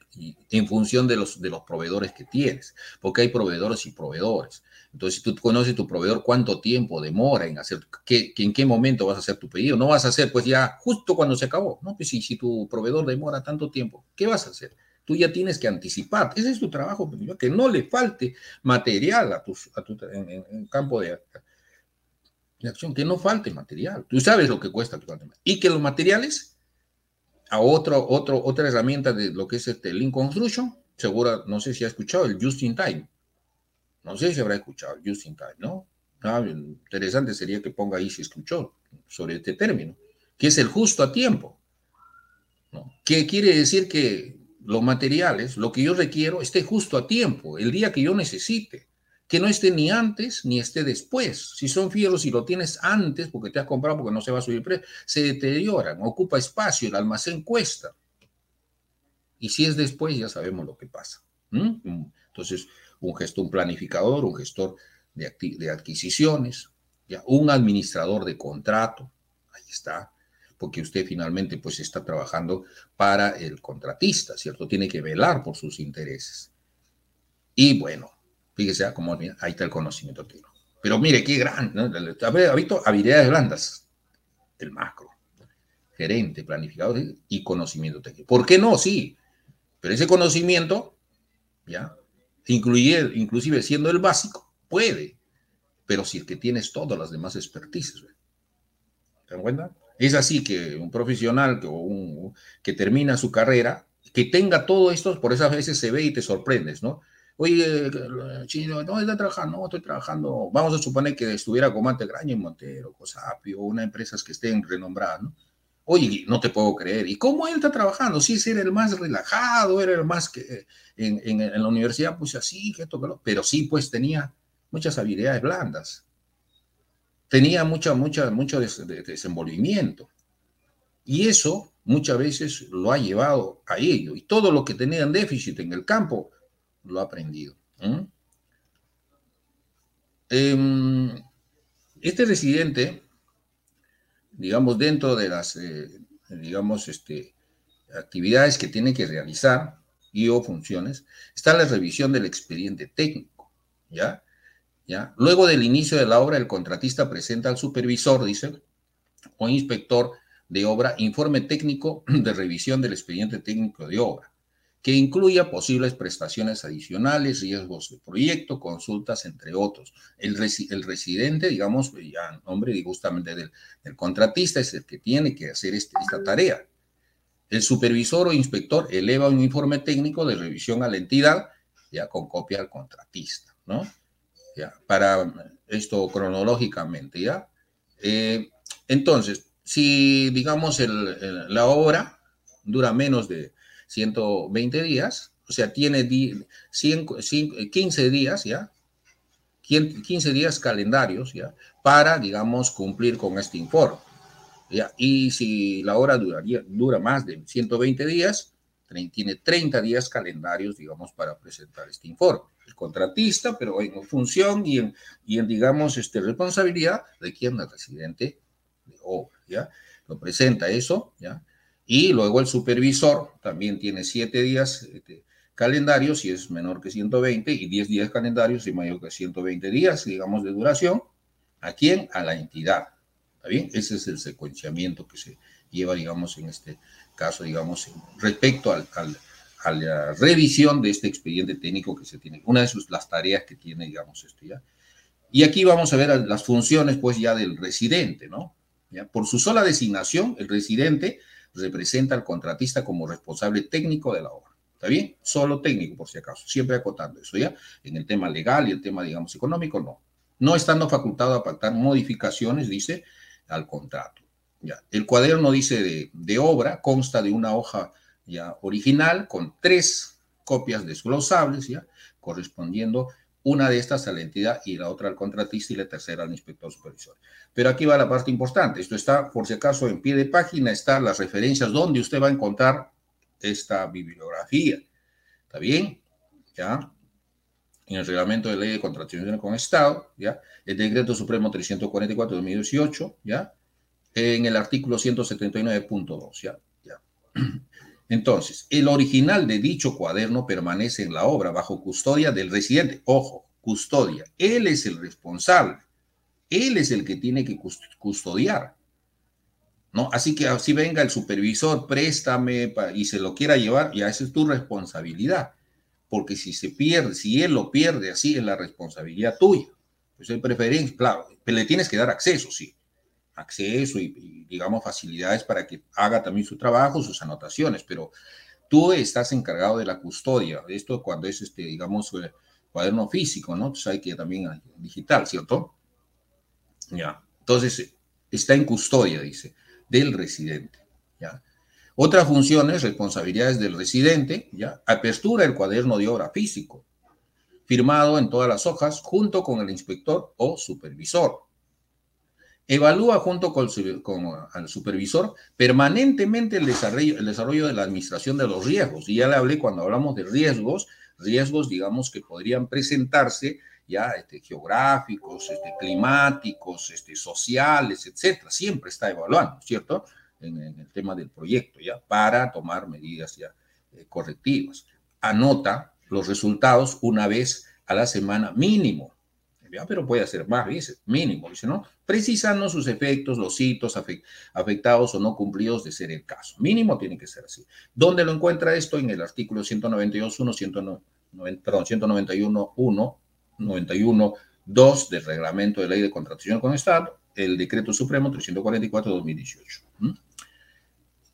en función de los, de los proveedores que tienes, porque hay proveedores y proveedores. Entonces, si tú conoces tu proveedor, cuánto tiempo demora en hacer, qué, en qué momento vas a hacer tu pedido. No vas a hacer, pues ya justo cuando se acabó. No, pues si, si tu proveedor demora tanto tiempo, ¿qué vas a hacer? Tú ya tienes que anticipar. Ese es tu trabajo, que no le falte material a, tus, a tu en, campo de, acción, que no falte material. Tú sabes lo que cuesta tu Y que los materiales, a otro, otro, otra herramienta de lo que es este Link Construction, seguro, no sé si ha escuchado el Just in Time. No sé si habrá escuchado Just in Time, ¿no? Ah, interesante sería que ponga ahí si escuchó sobre este término, que es el justo a tiempo. ¿no? ¿Qué quiere decir que los materiales, lo que yo requiero, esté justo a tiempo, el día que yo necesite? que no esté ni antes ni esté después. Si son fierros y lo tienes antes porque te has comprado porque no se va a subir precio, se deterioran, ocupa espacio, el almacén cuesta. Y si es después, ya sabemos lo que pasa. Entonces, un gestor, un planificador, un gestor de, de adquisiciones, ya, un administrador de contrato, ahí está, porque usted finalmente pues está trabajando para el contratista, ¿cierto? Tiene que velar por sus intereses. Y bueno, Fíjese ah, cómo ahí está el conocimiento técnico. Pero mire, qué gran, ¿no? Ha visto habilidades blandas, el macro, gerente, planificador y conocimiento técnico. ¿Por qué no? Sí, pero ese conocimiento, ya, incluye, inclusive siendo el básico, puede, pero si es que tienes todas las demás expertices, ¿te dan cuenta? Es así que un profesional que, termina su carrera, que tenga todo esto, por esas veces se ve y te sorprendes, ¿no? Oye, chino, no está trabajando, no estoy trabajando. Vamos a suponer que estuviera con Graña y Montero, Cosapio, una empresa que estén renombradas, ¿no? Oye, no te puedo creer. ¿Y cómo él está trabajando? Sí, era el más relajado, era el más que en, en, la universidad, pues así, que esto, pero sí, pues tenía muchas habilidades blandas. Tenía mucha, mucha, mucho desenvolvimiento. Y eso muchas veces lo ha llevado a ello. Y todo lo que tenían déficit en el campo, lo ha aprendido. Em, este residente, digamos, dentro de las, eh, digamos, este, actividades que tiene que realizar y o funciones, está la revisión del expediente técnico, ¿ya? ¿ya? Luego del inicio de la obra, el contratista presenta al supervisor, dice, o inspector de obra, informe técnico de revisión del expediente técnico de obra que incluya posibles prestaciones adicionales, riesgos de proyecto, consultas, entre otros. El, el residente, digamos, ya nombre justamente del, contratista, es el que tiene que hacer este, esta tarea. El supervisor o inspector eleva un informe técnico de revisión a la entidad, ya con copia al contratista, ¿no? Ya, para esto cronológicamente, ¿ya? Eh, entonces, si, digamos, la obra dura menos de 120 días, o sea, tiene 15 días, ¿ya? 15 días calendarios, ¿ya? Para, digamos, cumplir con este informe, ¿ya? Y si la hora duraría, dura más de 120 días, tiene 30 días calendarios, digamos, para presentar este informe. El contratista, pero en función y en, y en digamos, este, responsabilidad de quien es residente de obra, ¿ya? Lo presenta eso, ¿ya? Y luego el supervisor también tiene siete días este, calendarios si es menor que 120 y 10 días calendarios si mayor que 120 días, digamos, de duración. ¿A quién? A la entidad. ¿Está bien? Ese es el secuenciamiento que se lleva, digamos, en este caso, digamos, respecto al, a la revisión de este expediente técnico que se tiene. Una de sus, las tareas que tiene, digamos, esto ya. Y aquí vamos a ver las funciones, pues, ya del residente, ¿no? ¿Ya? Por su sola designación, el residente representa al contratista como responsable técnico de la obra. ¿Está bien? Solo técnico, por si acaso. Siempre acotando eso, ¿ya? En el tema legal y el tema, digamos, económico, no. No estando facultado a pactar modificaciones, dice, al contrato. ¿ya? El cuaderno, dice, de, obra consta de una hoja ya original con tres copias desglosables, ¿ya? Correspondiendo una de estas a la entidad y la otra al contratista y la tercera al inspector supervisor. Pero aquí va la parte importante. Esto está, por si acaso, en pie de página, están las referencias donde usted va a encontrar esta bibliografía. ¿Está bien? ¿Ya? En el reglamento de ley de contratación con Estado, ¿ya? El decreto supremo 344 de 2018, ¿ya? En el artículo 179.2, ¿ya? ¿ya? Entonces, el original de dicho cuaderno permanece en la obra bajo custodia del residente. Ojo, custodia. Él es el responsable. Él es el que tiene que custodiar. ¿No? Así que si venga el supervisor, préstame y se lo quiera llevar, ya esa es tu responsabilidad. Porque si se pierde, si él lo pierde, así es la responsabilidad tuya. Pues preferencia, claro, le tienes que dar acceso, sí acceso y, digamos, facilidades para que haga también su trabajo, sus anotaciones, pero tú estás encargado de la custodia. Esto cuando es, este, digamos, eh, cuaderno físico, ¿no? Entonces hay que también digital, ¿cierto? Ya. Entonces, está en custodia, dice, del residente, ¿ya? Otras funciones, responsabilidades del residente, ¿ya? Apertura el cuaderno de obra físico, firmado en todas las hojas junto con el inspector o supervisor. Evalúa junto con, el supervisor permanentemente el desarrollo, el desarrollo de la administración de los riesgos. Y ya le hablé cuando hablamos de riesgos, riesgos, digamos, que podrían presentarse ya este, geográficos, este, climáticos, este, sociales, etcétera. Siempre está evaluando, ¿cierto? En, el tema del proyecto, ya, para tomar medidas ya eh, correctivas. Anota los resultados una vez a la semana mínimo, pero puede hacer más veces, mínimo, dice, ¿no? Precisando sus efectos, los hitos afectados o no cumplidos de ser el caso. Mínimo tiene que ser así. ¿Dónde lo encuentra esto? En el artículo 192.1, perdón, 191.1, 91.2 del reglamento de ley de contratación con Estado, el decreto supremo 344-2018.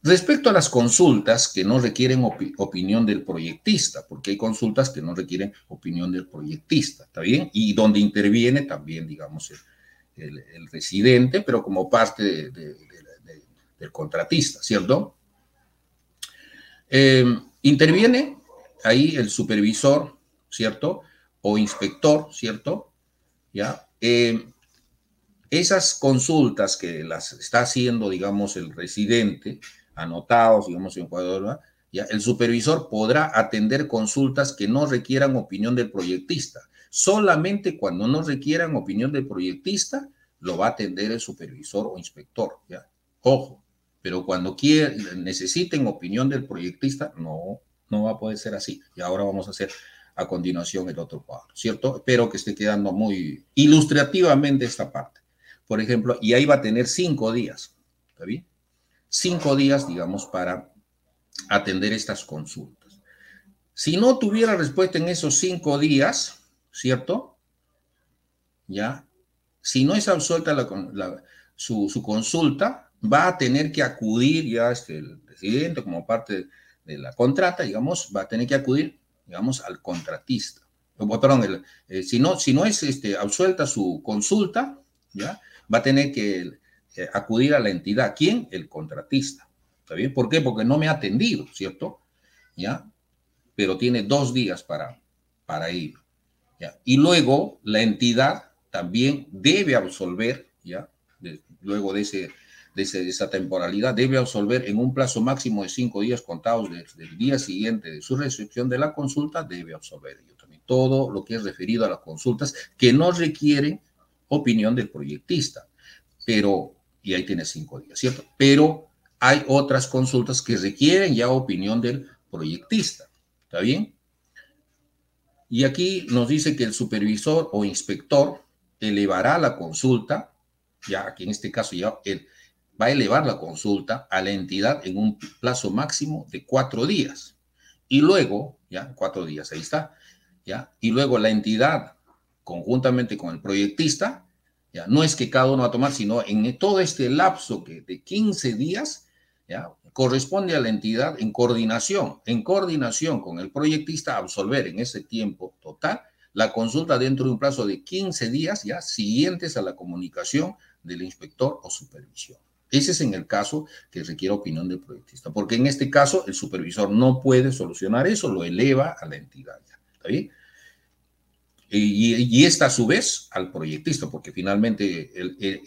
Respecto a las consultas que no requieren opinión del proyectista, porque hay consultas que no requieren opinión del proyectista, ¿está bien? Y donde interviene también, digamos, el, residente, pero como parte del contratista, ¿cierto? Eh, interviene ahí el supervisor, ¿cierto? O inspector, ¿cierto? ¿Ya? Eh, esas consultas que las está haciendo, digamos, el residente, anotados, digamos, en Ecuador, ya, el supervisor podrá atender consultas que no requieran opinión del proyectista. Solamente cuando no requieran opinión del proyectista, lo va a atender el supervisor o inspector. ¿ya? Ojo, pero cuando quieren, necesiten opinión del proyectista, no, no va a poder ser así. Y ahora vamos a hacer a continuación el otro cuadro, ¿cierto? Espero que esté quedando muy ilustrativamente esta parte. Por ejemplo, y ahí va a tener cinco días, ¿está bien? Cinco días, digamos, para atender estas consultas. Si no tuviera respuesta en esos cinco días, ¿cierto? Ya, si no es absuelta su, consulta, va a tener que acudir ya este, el presidente como parte de la contrata, digamos, va a tener que acudir, digamos, al contratista. Perdón, eh, si, no, si no es este, absuelta su consulta, ya, va a tener que acudir a la entidad. ¿Quién? El contratista. ¿Está bien? ¿Por qué? Porque no me ha atendido, ¿cierto? ¿Ya? Pero tiene dos días para, para ir. ¿ya? Y luego la entidad también debe absolver, ¿ya? luego de, ese, de, esa temporalidad, debe absolver en un plazo máximo de cinco días contados desde el día siguiente de su recepción de la consulta, debe absolver yo también todo lo que es referido a las consultas que no requieren opinión del proyectista. Pero y ahí tiene cinco días, ¿cierto? Pero hay otras consultas que requieren ya opinión del proyectista, ¿está bien? Y aquí nos dice que el supervisor o inspector elevará la consulta, ya aquí en este caso ya él va a elevar la consulta a la entidad en un plazo máximo de cuatro días. Y luego, ya, cuatro días, ahí está, ya, y luego la entidad, conjuntamente con el proyectista, ¿ya? No es que cada uno va a tomar, sino en todo este lapso que de 15 días, ¿ya? corresponde a la entidad en coordinación, en coordinación con el proyectista, absolver en ese tiempo total la consulta dentro de un plazo de 15 días ya siguientes a la comunicación del inspector o supervisión. Ese es en el caso que requiere opinión del proyectista, porque en este caso el supervisor no puede solucionar eso, lo eleva a la entidad. Ya, ¿Está bien? Y, esta a su vez al proyectista, porque finalmente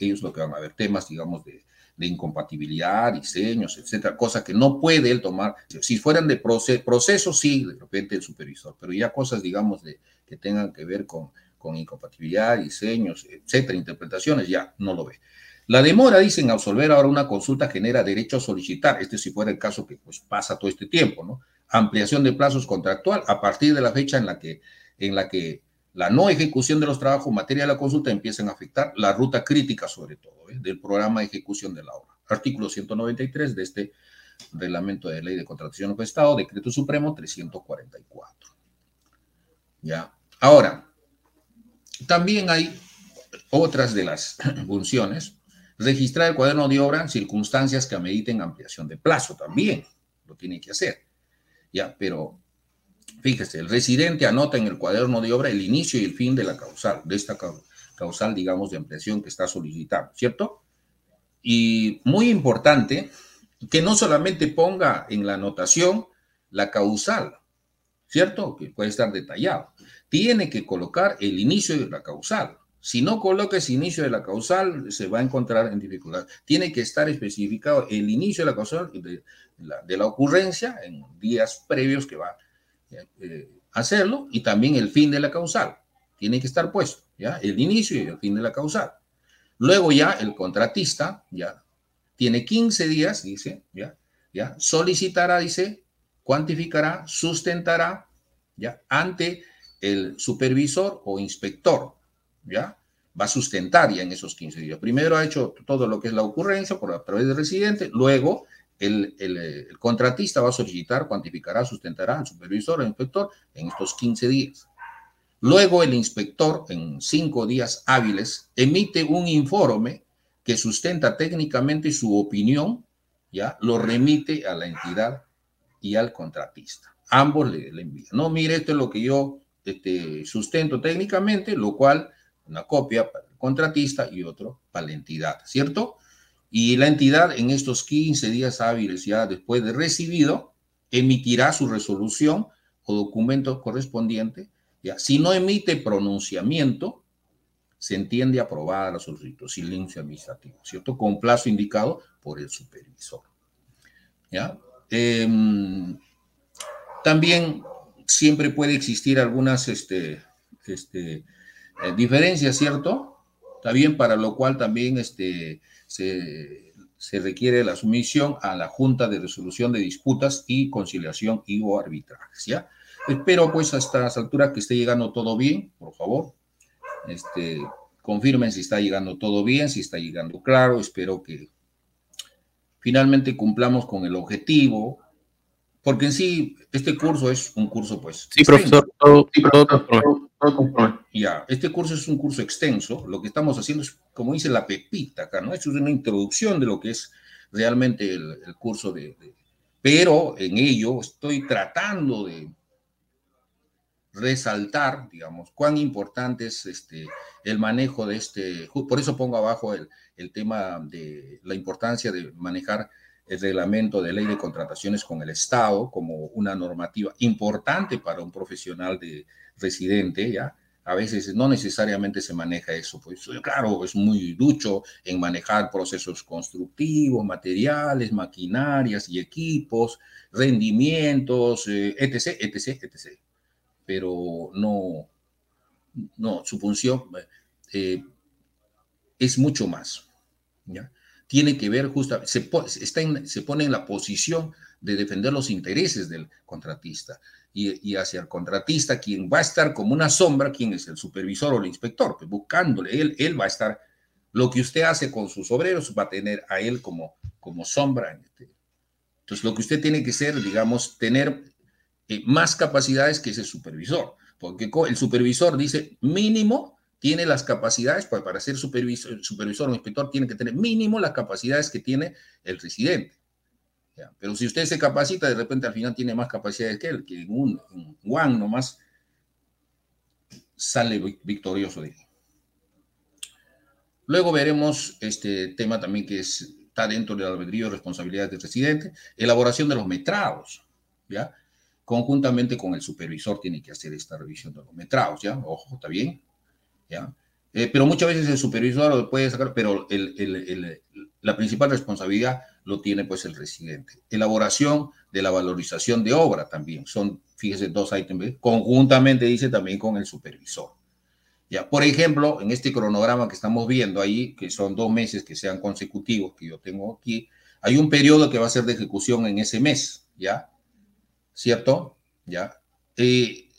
ellos lo que van a ver temas, digamos, de, incompatibilidad, diseños, etcétera, cosas que no puede él tomar. Si fueran de proceso, sí, de repente el supervisor, pero ya cosas, digamos, de, que tengan que ver con, con incompatibilidad, diseños, etcétera, interpretaciones, ya no lo ve. La demora, dicen, absolver ahora una consulta genera derecho a solicitar. Este si fuera el caso que pues pasa todo este tiempo, ¿no? Ampliación de plazos contractual a partir de la fecha en la que, en la que la no ejecución de los trabajos en materia de la consulta empiezan a afectar la ruta crítica, sobre todo, ¿eh? del programa de ejecución de la obra. Artículo 193 de este reglamento de ley de contratación de Estado, decreto supremo 344. Ya. Ahora, también hay otras de las funciones. Registrar el cuaderno de obra en circunstancias que ameriten ampliación de plazo también lo tiene que hacer. Ya, pero fíjese, el residente anota en el cuaderno de obra el inicio y el fin de la causal, de esta causal, digamos, de ampliación que está solicitando, ¿cierto? Y muy importante que no solamente ponga en la anotación la causal, ¿cierto? Que puede estar detallado. Tiene que colocar el inicio de la causal. Si no coloca ese inicio de la causal, se va a encontrar en dificultad. Tiene que estar especificado el inicio de la causal de la, ocurrencia en días previos que va eh, hacerlo y también el fin de la causal. Tiene que estar puesto, ¿ya? El inicio y el fin de la causal. Luego ya el contratista, ya, tiene 15 días, dice, ya, ya, solicitará, dice, cuantificará, sustentará, ya, ante el supervisor o inspector ¿ya? Va a sustentar ya en esos 15 días. Primero ha hecho todo lo que es la ocurrencia por a través del residente, luego el, el, contratista va a solicitar, cuantificará, sustentará al supervisor o inspector en estos 15 días. Luego el inspector, en cinco días hábiles, emite un informe que sustenta técnicamente su opinión, ya lo remite a la entidad y al contratista. Ambos le, le envían. No, mire, esto es lo que yo este, sustento técnicamente, lo cual una copia para el contratista y otro para la entidad, ¿cierto? Y la entidad en estos 15 días hábiles ya después de recibido emitirá su resolución o documento correspondiente. Ya, si no emite pronunciamiento, se entiende aprobada la solicitud, silencio administrativo, ¿cierto? Con plazo indicado por el supervisor. ¿Ya? Em, también siempre puede existir algunas este, este, eh, diferencia, ¿cierto? También para lo cual también este, se, requiere la sumisión a la Junta de Resolución de Disputas y Conciliación y o Arbitrajes, ¿ya? Espero pues a estas alturas que esté llegando todo bien, por favor. Este, confirmen si está llegando todo bien, si está llegando claro. Espero que finalmente cumplamos con el objetivo, porque en sí este curso es un curso pues... Sí, profesor, todo, ya, este curso es un curso extenso. Lo que estamos haciendo es, como dice la pepita acá, ¿no? Esto es una introducción de lo que es realmente el, curso de, Pero en ello estoy tratando de resaltar, digamos, cuán importante es este, el manejo de este... Por eso pongo abajo el, el tema de la importancia de manejar el reglamento de ley de contrataciones con el Estado como una normativa importante para un profesional de residente, ¿ya? A veces no necesariamente se maneja eso, pues claro, es muy ducho en manejar procesos constructivos, materiales, maquinarias y equipos, rendimientos, eh, etc., etc., etc. Pero no, no, su función eh, es mucho más, ¿ya? Tiene que ver justamente, se, está se pone en la posición de defender los intereses del contratista y, hacia el contratista, quien va a estar como una sombra, quien es el supervisor o el inspector, pues buscándole, él, él va a estar, lo que usted hace con sus obreros va a tener a él como, como sombra. Este. Entonces, lo que usted tiene que ser, digamos, tener eh, más capacidades que ese supervisor, porque el supervisor dice mínimo tiene las capacidades para, para ser supervisor, supervisor o inspector, tiene que tener mínimo las capacidades que tiene el residente. Pero si usted se capacita, de repente al final tiene más capacidades que él, que en un, one nomás sale victorioso de ahí. Luego veremos este tema también que está dentro del albedrío de responsabilidades del residente, elaboración de los metrados, ¿ya? Conjuntamente con el supervisor tiene que hacer esta revisión de los metrados, ¿ya? Ojo, está bien. Eh, pero muchas veces el supervisor lo puede sacar, pero la principal responsabilidad lo tiene pues el residente. Elaboración de la valorización de obra también, son, fíjese, dos ítems, conjuntamente dice también con el supervisor. Ya, por ejemplo, en este cronograma que estamos viendo ahí, que son dos meses que sean consecutivos, que yo tengo aquí, hay un periodo que va a ser de ejecución en ese mes, ¿ya? ¿Cierto? ¿Ya? Eh,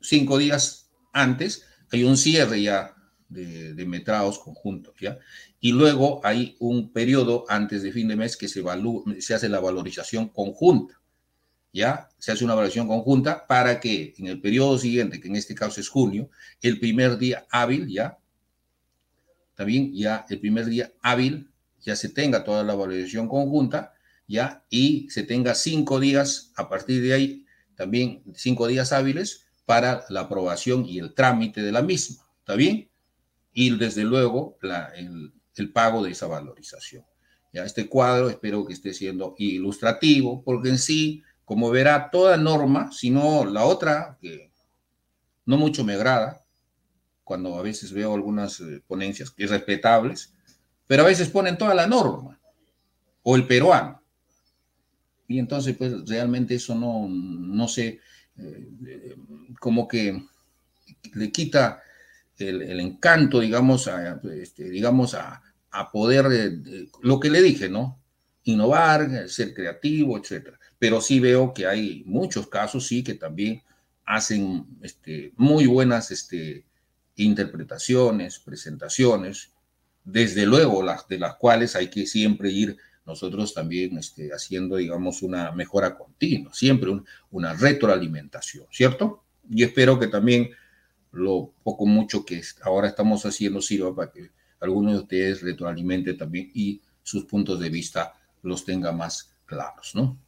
cinco días antes hay un cierre ya de, de metrados conjuntos, ¿ya? Y luego hay un periodo antes de fin de mes que se, se hace la valorización conjunta, ¿ya? Se hace una valorización conjunta para que en el periodo siguiente, que en este caso es junio, el primer día hábil, ¿ya? También ya el primer día hábil ya se tenga toda la valorización conjunta ¿ya? Y se tenga cinco días, a partir de ahí, también cinco días hábiles para la aprobación y el trámite de la misma, ¿está bien? Y desde luego el, pago de esa valorización. Ya este cuadro espero que esté siendo ilustrativo, porque en sí, como verá, toda norma, sino la otra, que no mucho me agrada, cuando a veces veo algunas eh, ponencias que es respetables, pero a veces ponen toda la norma, o el peruano. Y entonces, pues realmente eso no, no sé, eh, como que le quita el, encanto, digamos, a, este, digamos, a, poder, eh, lo que le dije, ¿no? Innovar, ser creativo, etcétera. Pero sí veo que hay muchos casos, sí, que también hacen este, muy buenas este, interpretaciones, presentaciones, desde luego las de las cuales hay que siempre ir nosotros también este, haciendo, digamos, una mejora continua, siempre una retroalimentación, ¿cierto? Y espero que también lo poco mucho que ahora estamos haciendo sirva para que algunos de ustedes retroalimente también y sus puntos de vista los tenga más claros, ¿no?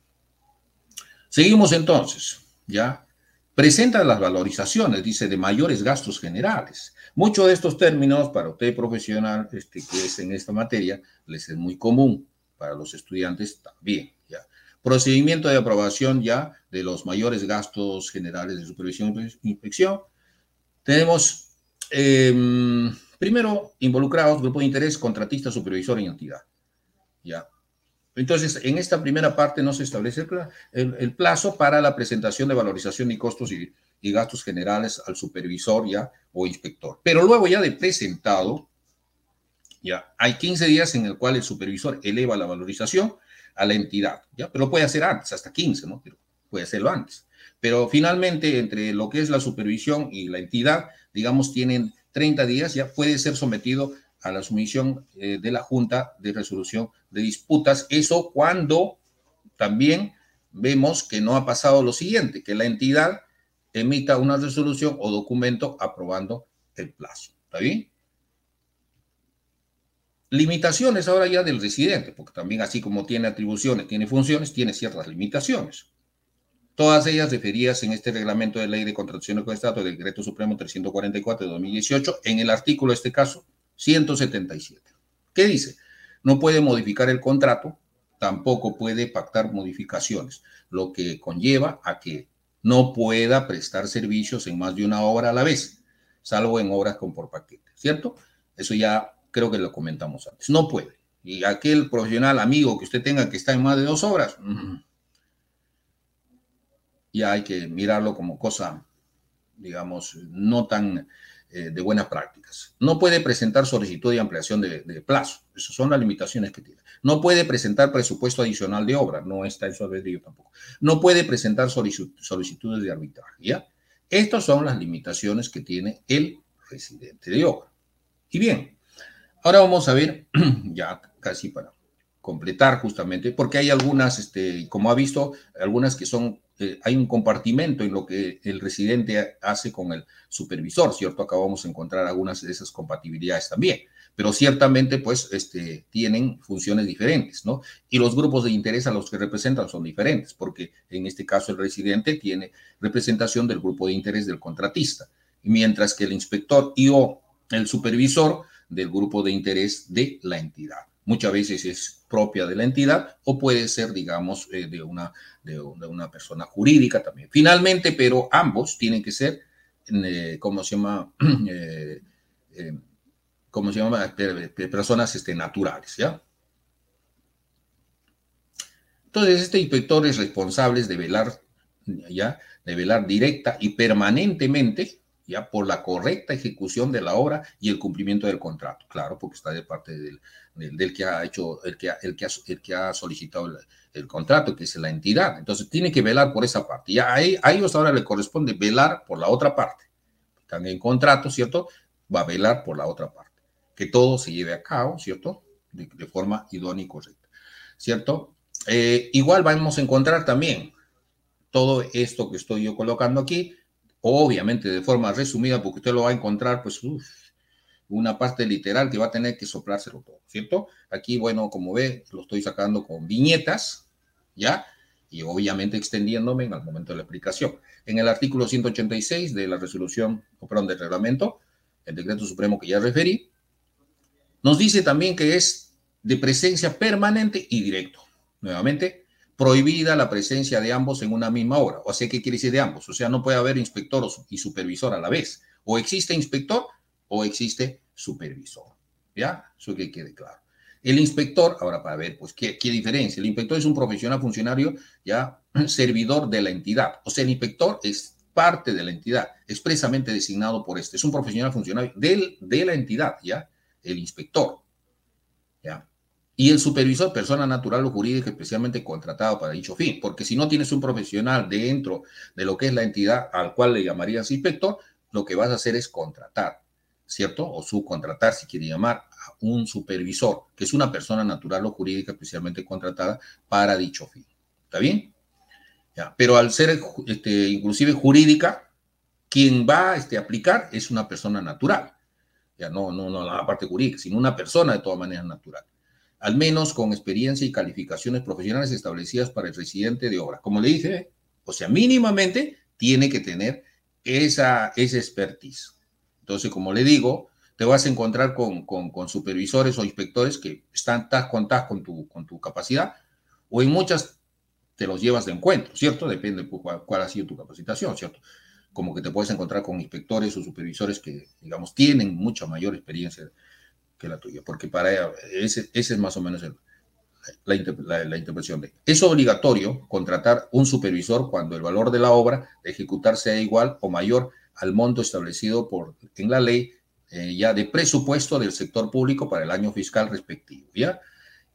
Seguimos entonces, ¿ya? Presenta las valorizaciones, dice, de mayores gastos generales. Muchos de estos términos para usted profesional este, que es en esta materia les es muy común, para los estudiantes también, ¿ya? Procedimiento de aprobación ya de los mayores gastos generales de supervisión e inspección. Tenemos eh, Primero, involucrados, grupo de interés, contratista, supervisor y entidad. ¿Ya? Entonces, en esta primera parte no se establece el, plazo para la presentación de valorización y costos y, gastos generales al supervisor ya o inspector. Pero luego ya de presentado, ya hay 15 días en el cual el supervisor eleva la valorización a la entidad, ¿ya? Pero puede hacer antes, hasta 15, ¿no? Pero puede hacerlo antes. Pero finalmente, entre lo que es la supervisión y la entidad, digamos, tienen 30 días ya puede ser sometido a la sumisión eh, de la Junta de Resolución de Disputas. Eso cuando también vemos que no ha pasado lo siguiente, que la entidad emita una resolución o documento aprobando el plazo. ¿Está bien? Limitaciones ahora ya del residente, porque también así como tiene atribuciones, tiene funciones, tiene ciertas limitaciones todas ellas referidas en este reglamento de ley de contratación con Estado, del decreto supremo 344 de 2018, en el artículo, este caso, 177. ¿Qué dice? No puede modificar el contrato, tampoco puede pactar modificaciones, lo que conlleva a que no pueda prestar servicios en más de una obra a la vez, salvo en obras con por paquete, ¿cierto? Eso ya creo que lo comentamos antes. No puede. Y aquel profesional amigo que usted tenga que está en más de dos obras, ya hay que mirarlo como cosa, digamos, no tan eh, de buenas prácticas. No puede presentar solicitud de ampliación de, plazo. Esas son las limitaciones que tiene. No puede presentar presupuesto adicional de obra. No está eso de tampoco. No puede presentar solicitudes de arbitraje. ¿ya? Estas son las limitaciones que tiene el residente de obra. Y bien, ahora vamos a ver, ya casi para completar justamente, porque hay algunas, este, como ha visto, algunas que son eh, hay un compartimento en lo que el residente hace con el supervisor, ¿cierto? Acabamos de encontrar algunas de esas compatibilidades también, pero ciertamente pues este, tienen funciones diferentes, ¿no? Y los grupos de interés a los que representan son diferentes, porque en este caso el residente tiene representación del grupo de interés del contratista, mientras que el inspector y o el supervisor del grupo de interés de la entidad. Muchas veces es propia de la entidad o puede ser, digamos, eh, de, una, de, una persona jurídica también. Finalmente, pero ambos tienen que ser, eh, ¿cómo se llama? Eh, ¿Cómo se llama? Personas este, naturales, ¿ya? Entonces, este inspector es responsable de velar, ¿ya? De velar directa y permanentemente ya por la correcta ejecución de la obra y el cumplimiento del contrato, claro, porque está de parte del, del, que ha hecho, el que, el que, ha, el que ha solicitado el, contrato, que es la entidad. Entonces tiene que velar por esa parte. Y a, ellos ahora le corresponde velar por la otra parte. Están en contrato, ¿cierto? Va a velar por la otra parte. Que todo se lleve a cabo, ¿cierto? De, forma idónea y correcta, ¿cierto? Eh, igual vamos a encontrar también todo esto que estoy yo colocando aquí, obviamente de forma resumida, porque usted lo va a encontrar, pues, una parte literal que va a tener que soplárselo todo, ¿cierto? Aquí, bueno, como ve, lo estoy sacando con viñetas, ¿ya? Y obviamente extendiéndome en el momento de la explicación. En el artículo 186 de la resolución, o perdón, del reglamento, el decreto supremo que ya referí, nos dice también que es de presencia permanente y directo. Nuevamente, prohibida la presencia de ambos en una misma obra. O sea, ¿qué quiere decir de ambos? O sea, no puede haber inspector y supervisor a la vez. O existe inspector o existe supervisor. ¿Ya? Eso que quede claro. El inspector, ahora para ver, pues, ¿qué, qué diferencia? El inspector es un profesional funcionario, ya, servidor de la entidad. O sea, el inspector es parte de la entidad, expresamente designado por este. Es un profesional funcionario de, de la entidad, ¿ya? El inspector, ¿ya? Y el supervisor, persona natural o jurídica especialmente contratado para dicho fin, porque si no tienes un profesional dentro de lo que es la entidad al cual le llamarías inspector, lo que vas a hacer es contratar, ¿cierto? O subcontratar, si quiere llamar, a un supervisor, que es una persona natural o jurídica especialmente contratada para dicho fin. ¿Está bien? Pero al ser este, inclusive jurídica, quien va este, a aplicar es una persona natural. Ya no, no, no la parte jurídica, sino una persona de todas maneras natural al menos con experiencia y calificaciones profesionales establecidas para el residente de obra. Como le dije, o sea, mínimamente tiene que tener esa, esa expertise. Entonces, como le digo, te vas a encontrar con, con, supervisores o inspectores que están tas con con tu, con tu capacidad, o en muchas te los llevas de encuentro, ¿cierto? Depende de cuál, cuál ha sido tu capacitación, ¿cierto? Como que te puedes encontrar con inspectores o supervisores que, digamos, tienen mucha mayor experiencia la tuya, porque para ella, ese, es más o menos la, interpretación de. Es obligatorio contratar un supervisor cuando el valor de la obra de ejecutar sea igual o mayor al monto establecido por, en la ley eh, ya de presupuesto del sector público para el año fiscal respectivo, ¿ya?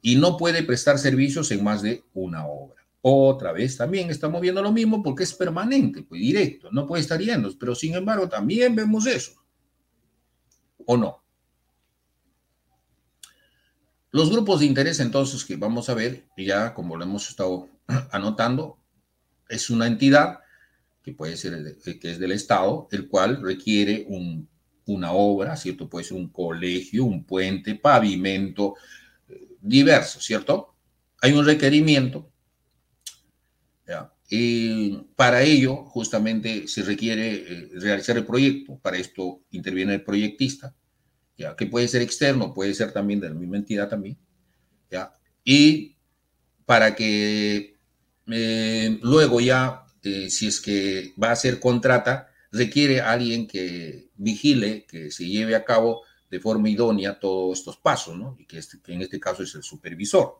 Y no puede prestar servicios en más de una obra. Otra vez también estamos viendo lo mismo porque es permanente, pues directo, no puede estar yendo, pero sin embargo también vemos eso. ¿O no? Los grupos de interés entonces que vamos a ver, ya como lo hemos estado anotando, es una entidad que puede ser que es del Estado, el cual requiere una obra, ¿cierto? Puede ser un colegio, un puente, pavimento, eh, diverso, ¿cierto? Hay un requerimiento. Y para ello, justamente, se requiere eh, realizar el proyecto. Para esto interviene el proyectista que puede ser externo, puede ser también de la misma entidad también, ¿ya? Y para que eh, luego ya, eh, si es que va a ser contrata, requiere alguien que vigile, que se lleve a cabo de forma idónea todos estos pasos, ¿no? Y que, este, en este caso es el supervisor,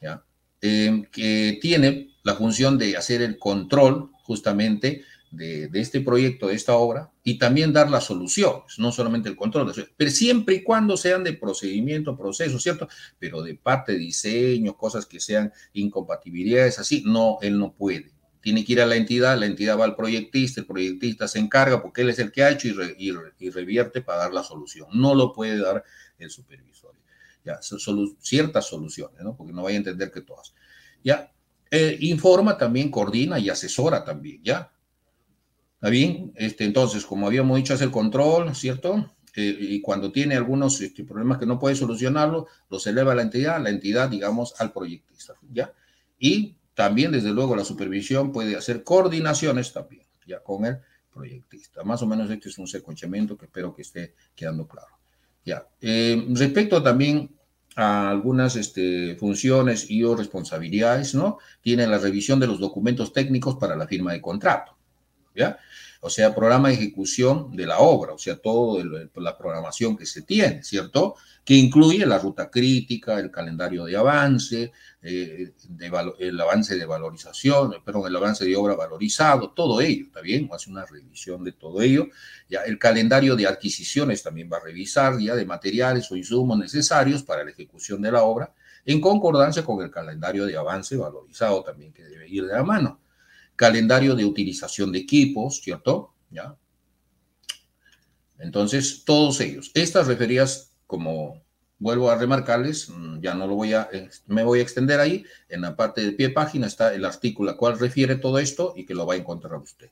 ¿ya? Eh, que tiene la función de hacer el control justamente de, este proyecto, de esta obra, y también dar las soluciones, no solamente el control, pero siempre y cuando sean de procedimiento, proceso, ¿cierto? Pero de parte de diseño, cosas que sean incompatibilidades así, no, él no puede. Tiene que ir a la entidad, la entidad va al proyectista, el proyectista se encarga porque él es el que ha hecho y, revierte para dar la solución. No lo puede dar el supervisor. Ya, ciertas soluciones, ¿no? Porque no vaya a entender que todas. Ya, eh, informa también, coordina y asesora también, ¿ya? ¿Está bien? Este, entonces, como habíamos dicho, hace el control, ¿cierto? Eh, y cuando tiene algunos este, problemas que no puede solucionarlo, los eleva a la entidad, la entidad, digamos, al proyectista, ¿ya? Y también, desde luego, la supervisión puede hacer coordinaciones también, ya con el proyectista. Más o menos este es un secuenciamiento que espero que esté quedando claro. Ya. Eh, respecto también a algunas este, funciones y o responsabilidades, ¿no? Tiene la revisión de los documentos técnicos para la firma de contrato, ¿ya? O sea, programa de ejecución de la obra, o sea, toda la programación que se tiene, ¿cierto? Que incluye la ruta crítica, el calendario de avance, eh, el avance de valorización, perdón, el avance de obra valorizado, todo ello, ¿está bien? Hace una revisión de todo ello. Ya el calendario de adquisiciones también va a revisar ya de materiales o insumos necesarios para la ejecución de la obra, en concordancia con el calendario de avance valorizado también que debe ir de la mano calendario de utilización de equipos, ¿cierto? ¿Ya? Entonces, todos ellos. Estas referidas, como vuelvo a remarcarles, mm, ya no lo voy a, me voy a extender ahí, en la parte de pie página está el artículo a cual refiere todo esto y que lo va a encontrar usted.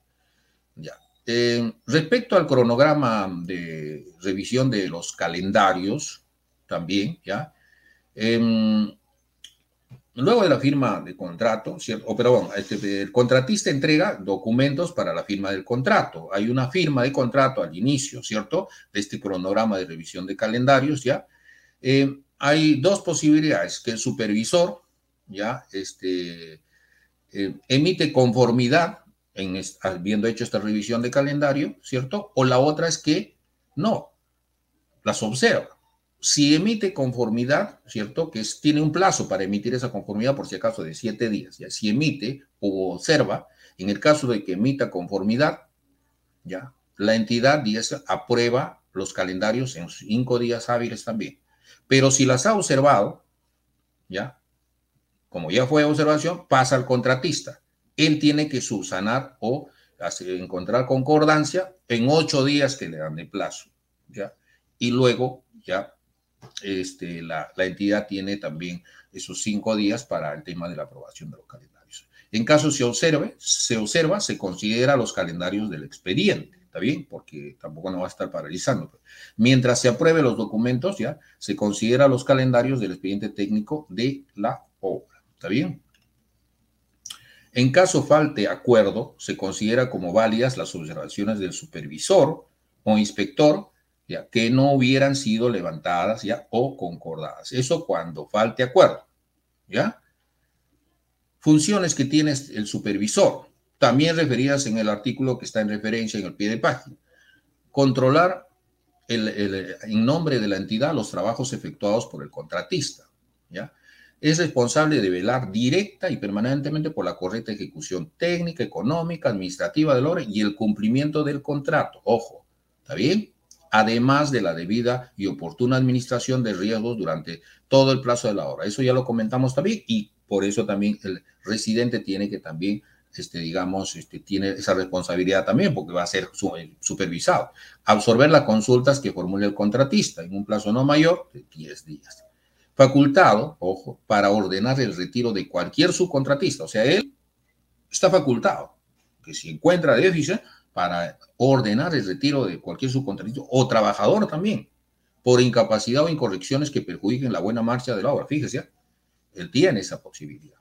Ya. Eh, respecto al cronograma de revisión de los calendarios, también, ¿ya? Em, luego de la firma de contrato, ¿cierto? O, perdón, este, el contratista entrega documentos para la firma del contrato. Hay una firma de contrato al inicio, ¿cierto? De este cronograma de revisión de calendarios, ¿ya? Eh, hay dos posibilidades, que el supervisor, ¿ya? Este, eh, emite conformidad en, habiendo hecho esta revisión de calendario, ¿cierto? O la otra es que no, las observa. Si emite conformidad, ¿cierto? Que tiene un plazo para emitir esa conformidad, por si acaso, de siete días. Si emite o observa, en el caso de que emita conformidad, ¿ya? La entidad 10 aprueba los calendarios en cinco días hábiles también. Pero si las ha observado, ¿ya? Como ya fue observación, pasa al contratista. Él tiene que subsanar o encontrar concordancia en ocho días que le dan de plazo, ¿ya? Y luego, ya este, la, entidad tiene también esos cinco días para el tema de la aprobación de los calendarios. En caso se observe, se observa, se considera los calendarios del expediente, ¿está bien? Porque tampoco no va a estar paralizando. Mientras se apruebe los documentos, ya se considera los calendarios del expediente técnico de la obra, ¿está bien? En caso falte acuerdo, se considera como válidas las observaciones del supervisor o inspector que no hubieran sido levantadas ya o concordadas. Eso cuando falte acuerdo, ¿ya? Funciones que tiene el supervisor, también referidas en el artículo que está en referencia en el pie de página. Controlar en nombre de la entidad los trabajos efectuados por el contratista, ¿ya? Es responsable de velar directa y permanentemente por la correcta ejecución técnica, económica, administrativa del obra y el cumplimiento del contrato. Ojo, ¿está bien? Además de la debida y oportuna administración de riesgos durante todo el plazo de la obra. Eso ya lo comentamos también y por eso también el residente tiene que también, este, digamos, este, tiene esa responsabilidad también porque va a ser eh, supervisado. Absorber las consultas que formule el contratista en un plazo no mayor de 10 días. Facultado, ojo, para ordenar el retiro de cualquier subcontratista. O sea, él está facultado, que si encuentra déficit, para ordenar el retiro de cualquier subcontratista o trabajador también por incapacidad o incorrecciones que perjudiquen la buena marcha de la obra. Fíjese, él tiene esa posibilidad.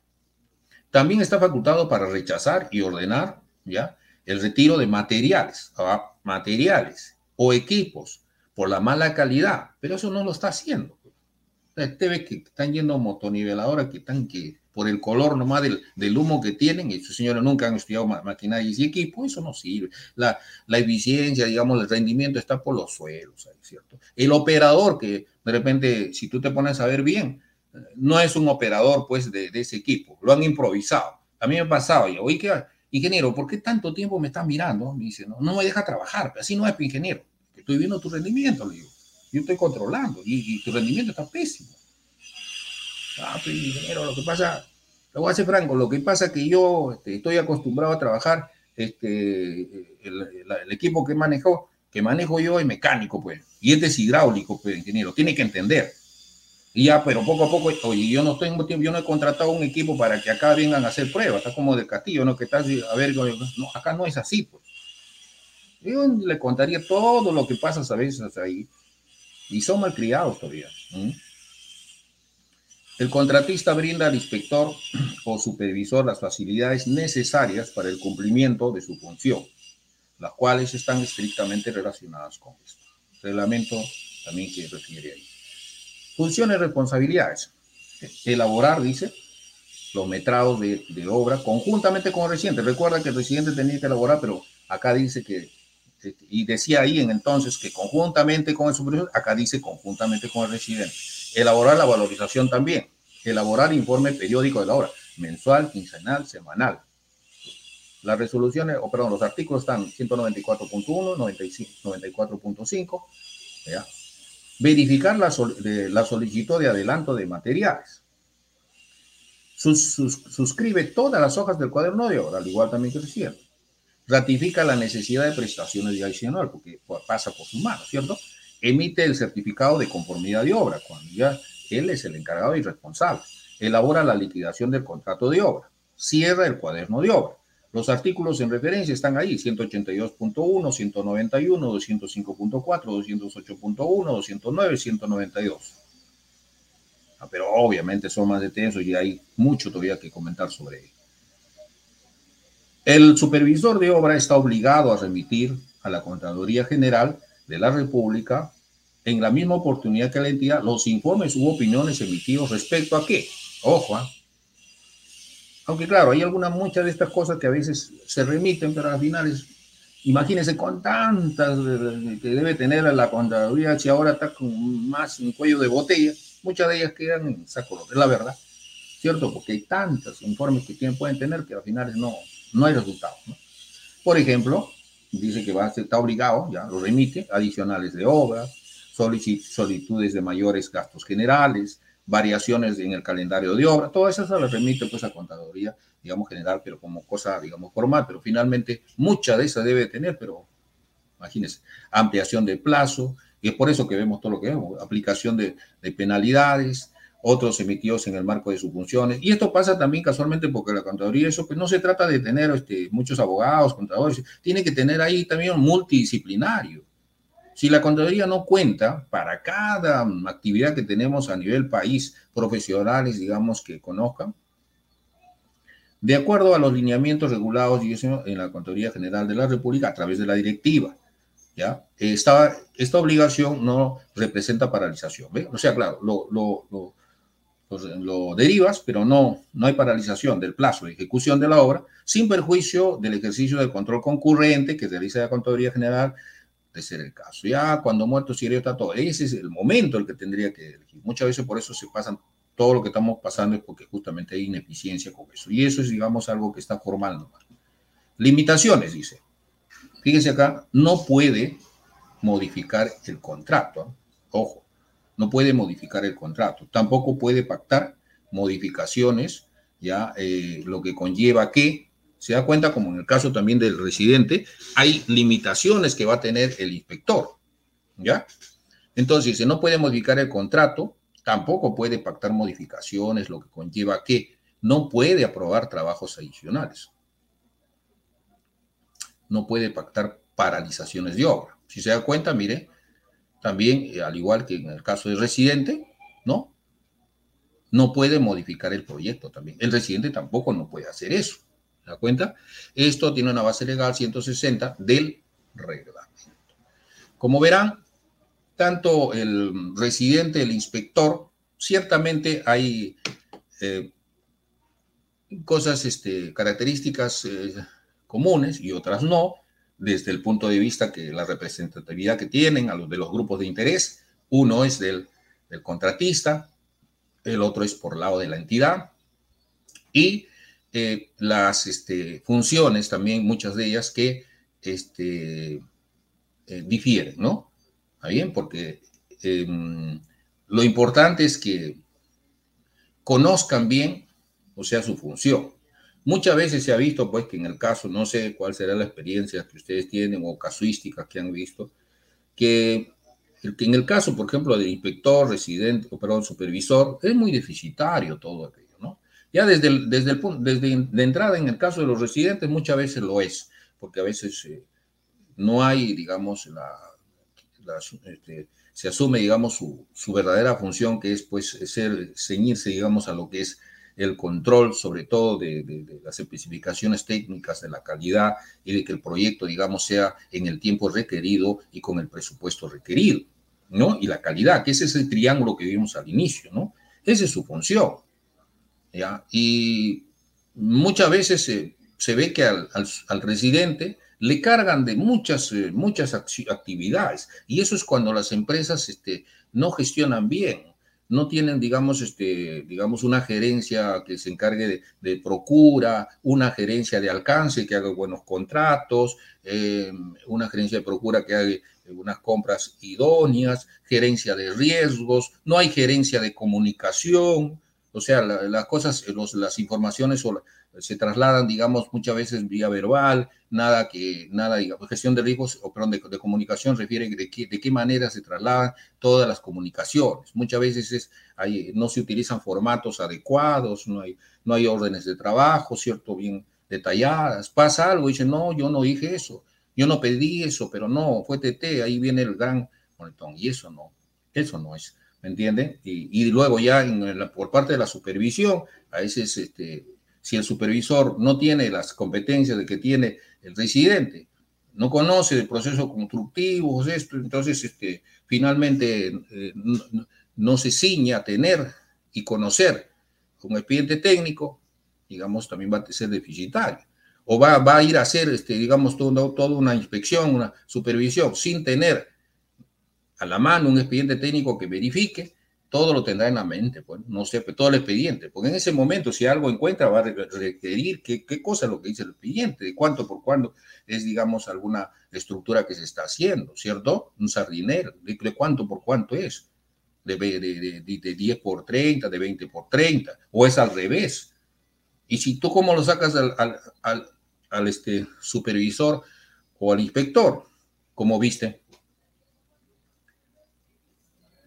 También está facultado para rechazar y ordenar ya el retiro de materiales, ¿ah? materiales o equipos por la mala calidad, pero eso no lo está haciendo. Usted ve que están yendo motoniveladora, que están que por el color nomás del, del humo que tienen, y estos señores nunca han estudiado maquinaria y equipo, eso no sirve. La, la eficiencia, digamos, el rendimiento está por los suelos, ¿cierto? El operador que de repente, si tú te pones a ver bien, no es un operador, pues, de, de ese equipo, lo han improvisado. A mí me ha pasado, y oye, ¿qué, ingeniero, ¿por qué tanto tiempo me estás mirando? Me dice, no, no me deja trabajar, así no es, ingeniero, estoy viendo tu rendimiento, le digo, yo estoy controlando y, y tu rendimiento está pésimo. Ingeniero, lo que pasa, lo voy a hacer franco, lo que pasa es que yo este, estoy acostumbrado a trabajar, este, el, equipo que manejo, que manejo yo es mecánico, pues, y este es hidráulico, pues, ingeniero, tiene que entender. Y ya, pero poco a poco, oye, yo no tengo tiempo, yo no he contratado un equipo para que acá vengan a hacer pruebas, está como del castillo, ¿no? Que estás, a ver, no, acá no es así, pues. Yo le contaría todo lo que pasa a veces ahí, y son malcriados todavía. El contratista brinda al inspector o supervisor las facilidades necesarias para el cumplimiento de su función, las cuales están estrictamente relacionadas con esto. Reglamento también que refiere ahí. Funciones y responsabilidades. Elaborar, dice, los metrados de, obra conjuntamente con el residente. Recuerda que el residente tenía que elaborar, pero acá dice que, y decía ahí en entonces que conjuntamente con el supervisor, acá dice conjuntamente con el residente Elaborar la valorización también. Elaborar informe periódico de la obra, mensual, quincenal, semanal. Las resoluciones, o perdón, los artículos están 194.1, 94.5. Verificar la, solicitud de adelanto de materiales. suscribe todas las hojas del cuaderno de obra, al igual también que recién. Ratifica la necesidad de prestaciones de adicional, porque pasa por su mano, ¿cierto? Emite el certificado de conformidad de obra, cuando ya él es el encargado y responsable. Elabora la liquidación del contrato de obra. Cierra el cuaderno de obra. Los artículos en referencia están ahí, 182.1, 191, 205.4, 208.1, 209, 192. Ah, pero obviamente son más detensos y hay mucho todavía que comentar sobre ello. El supervisor de obra está obligado a remitir a la Contraloría General de la República en la misma oportunidad que la entidad los informes u opiniones emitidos respecto a qué. Ojo, ¿ah? aunque claro, hay algunas, muchas de estas cosas que a veces se remiten, pero al final es, imagínense con tantas que debe tener la Contraloría, si ahora está con más un cuello de botella, muchas de ellas quedan en saco, es la verdad, ¿cierto? Porque hay tantos informes que tienen, pueden tener que al final no, no hay resultados. Por ejemplo, dice que va a ser, está obligado, ya lo remite, adicionales de obras, solicitudes de mayores gastos generales, variaciones en el calendario de obra, todo eso se le remite pues a contaduría, digamos, general, pero como cosa, digamos, formal, pero finalmente mucha de esa debe tener, pero imagínense, ampliación de plazo, y es por eso que vemos todo lo que vemos, aplicación de, penalidades, otros emitidos en el marco de sus funciones. Y esto pasa también casualmente porque la contaduría, eso pues no se trata de tener este, muchos abogados, contadores, tiene que tener ahí también un multidisciplinario. Si la contaduría no cuenta para cada actividad que tenemos a nivel país, profesionales, digamos, que conozcan, de acuerdo a los lineamientos regulados en la Contaduría General de la República a través de la directiva, ¿ya? Esta, esta obligación no representa paralización, ¿ve? O sea, claro, lo, lo, lo, derivas, pero no, no hay paralización del plazo de ejecución de la obra, sin perjuicio del ejercicio del control concurrente que realiza la Contaduría General de ser el caso. Ya cuando muerto Sirio está todo, ese es el momento el que tendría que elegir. Muchas veces por eso se pasan, todo lo que estamos pasando es porque justamente hay ineficiencia con eso. Y eso es, digamos, algo que está formal Limitaciones, dice. Fíjense acá, no puede modificar el contrato. Ojo, no puede modificar el contrato. Tampoco puede pactar modificaciones, ya eh, lo que conlleva que se da cuenta, como en el caso también del residente, hay limitaciones que va a tener el inspector, ¿ya? Entonces, si no puede modificar el contrato, tampoco puede pactar modificaciones, lo que conlleva que no puede aprobar trabajos adicionales. No puede pactar paralizaciones de obra. Si se da cuenta, mire, también, eh, al igual que en el caso del residente, ¿no? No puede modificar el proyecto también. El residente tampoco no puede hacer eso da cuenta? Esto tiene una base legal 160 del reglamento. Como verán, tanto el residente, el inspector, ciertamente hay eh, cosas, este, características eh, comunes y otras no, desde el punto de vista que la representatividad que tienen a los de los grupos de interés, uno es del, contratista, el otro es por lado de la entidad y eh, las este, funciones también, muchas de ellas que este, eh, difieren, ¿no? ¿Está bien? Porque em, lo importante es que conozcan bien, o sea, su función. Muchas veces se ha visto, pues, que en el caso, no sé cuál será la experiencia que ustedes tienen o casuísticas que han visto, que en el caso, por ejemplo, del inspector, residente, o perdón, supervisor, es muy deficitario todo aquello. Ya desde, el, desde, el, desde de entrada, en el caso de los residentes, muchas veces lo es, porque a veces eh, no hay, digamos, la, este, se asume, digamos, su, su, verdadera función, que es, pues, ser, ceñirse, digamos, a lo que es el control, sobre todo de, las especificaciones técnicas, de la calidad y de que el proyecto, digamos, sea en el tiempo requerido y con el presupuesto requerido, ¿no? Y la calidad, que ese es el triángulo que vimos al inicio, ¿no? Esa es su función. Y muchas veces se, ve que al, residente le cargan de muchas, eh, muchas actividades y eso es cuando las empresas este, no gestionan bien, no tienen, digamos, este, digamos, una gerencia que se encargue de, procura, una gerencia de alcance que haga buenos contratos, eh, una gerencia de procura que haga unas compras idóneas, gerencia de riesgos, no hay gerencia de comunicación, o sea, las cosas, las informaciones se trasladan, digamos, muchas veces vía verbal, nada que, nada, digamos, gestión de riesgos, o perdón, de, comunicación refiere de qué, de qué manera se trasladan todas las comunicaciones. Muchas veces es, hay, no se utilizan formatos adecuados, no hay, no hay órdenes de trabajo, ¿cierto? Bien detalladas. Pasa algo y dicen, no, yo no dije eso, yo no pedí eso, pero no, fue TT, ahí viene el gran montón. Y eso no, eso no es ¿me entienden? Y, luego ya por parte de la supervisión, a veces este, si el supervisor no tiene las competencias de que tiene el residente, no conoce el proceso constructivo, esto, entonces este, finalmente eh, no, se ciña a tener y conocer un expediente técnico, digamos, también va a ser deficitario. O va, a ir a hacer, este, digamos, toda una inspección, una supervisión, sin tener a la mano un expediente técnico que verifique, todo lo tendrá en la mente, pues, no sé, pues, todo el expediente, porque en ese momento si algo encuentra va a requerir qué, qué cosa es lo que dice el expediente, de cuánto por cuánto es, digamos, alguna estructura que se está haciendo, ¿cierto? Un sardinero, de, cuánto por cuánto es, de, de, de, 10 por 30, de 20 por 30, o es al revés. Y si tú cómo lo sacas al, al, al, al este supervisor o al inspector, como viste,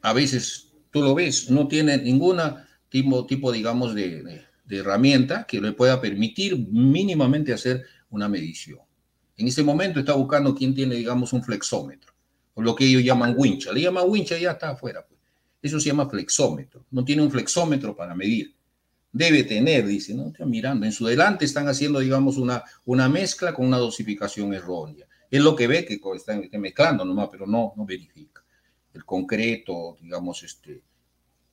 a veces tú lo ves, no tiene ninguna tipo, digamos, de, herramienta que le pueda permitir mínimamente hacer una medición. En ese momento está buscando quién tiene, digamos, un flexómetro, o lo que ellos llaman wincha. Le llaman wincha y ya está afuera. Pues. Eso se llama flexómetro. No tiene un flexómetro para medir. Debe tener, dice, ¿no? Está mirando. En su delante están haciendo, digamos, una, una mezcla con una dosificación errónea. Es lo que ve que están, mezclando nomás, pero no, no verifica el concreto, digamos, este,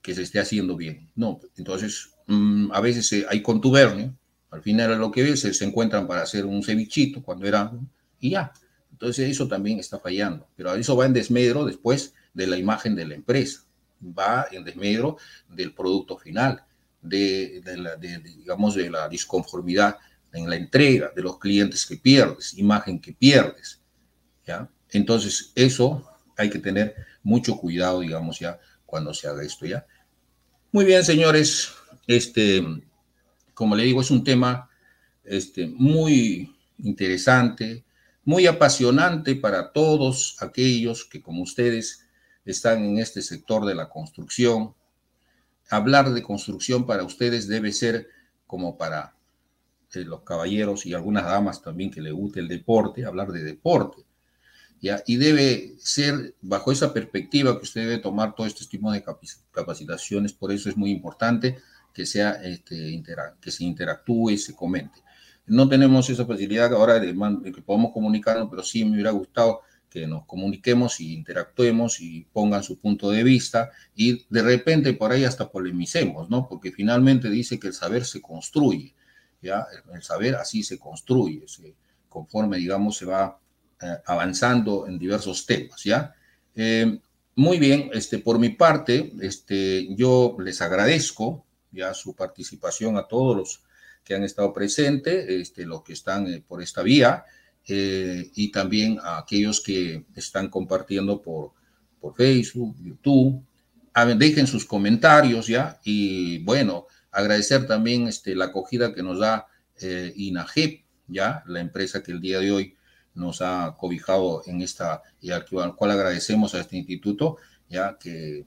que se esté haciendo bien. No, entonces mm, a veces eh, hay contubernio, al final lo que ves, se, encuentran para hacer un cevichito cuando era, y ya. Entonces eso también está fallando, pero eso va en desmedro después de la imagen de la empresa, va en desmedro del producto final, de, la, digamos, de la disconformidad en la entrega, de los clientes que pierdes, imagen que pierdes. ¿ya? Entonces eso hay que tener mucho cuidado, digamos, ya cuando se haga esto ya. Muy bien, señores, este, como le digo, es un tema este, muy interesante, muy apasionante para todos aquellos que, como ustedes, están en este sector de la construcción. Hablar de construcción para ustedes debe ser como para eh, los caballeros y algunas damas también que le guste el deporte, hablar de deporte. Y debe ser bajo esa perspectiva que usted debe tomar todo este tipo de capacitaciones, por eso es muy importante que, sea, este, que se interactúe y se comente. No tenemos esa facilidad ahora de, que podamos comunicarnos, pero sí me hubiera gustado que nos comuniquemos y interactuemos y pongan su punto de vista y de repente por ahí hasta polemicemos, ¿no? Porque finalmente dice que el saber se construye, ¿ya? El saber así se construye, conforme, digamos, se va eh, avanzando en diversos temas, ¿ya? Eh, muy bien, este, por mi parte, este, yo les agradezco ya su participación a todos los que han estado presentes, este, los que están eh, por esta vía, y también a aquellos que están compartiendo por, por Facebook, YouTube. dejen sus comentarios, ¿ya? Y bueno, agradecer también este, la acogida que nos da eh, INAGEP, ¿ya? La empresa que el día de hoy nos ha cobijado en esta, y al cual agradecemos a este instituto, ya que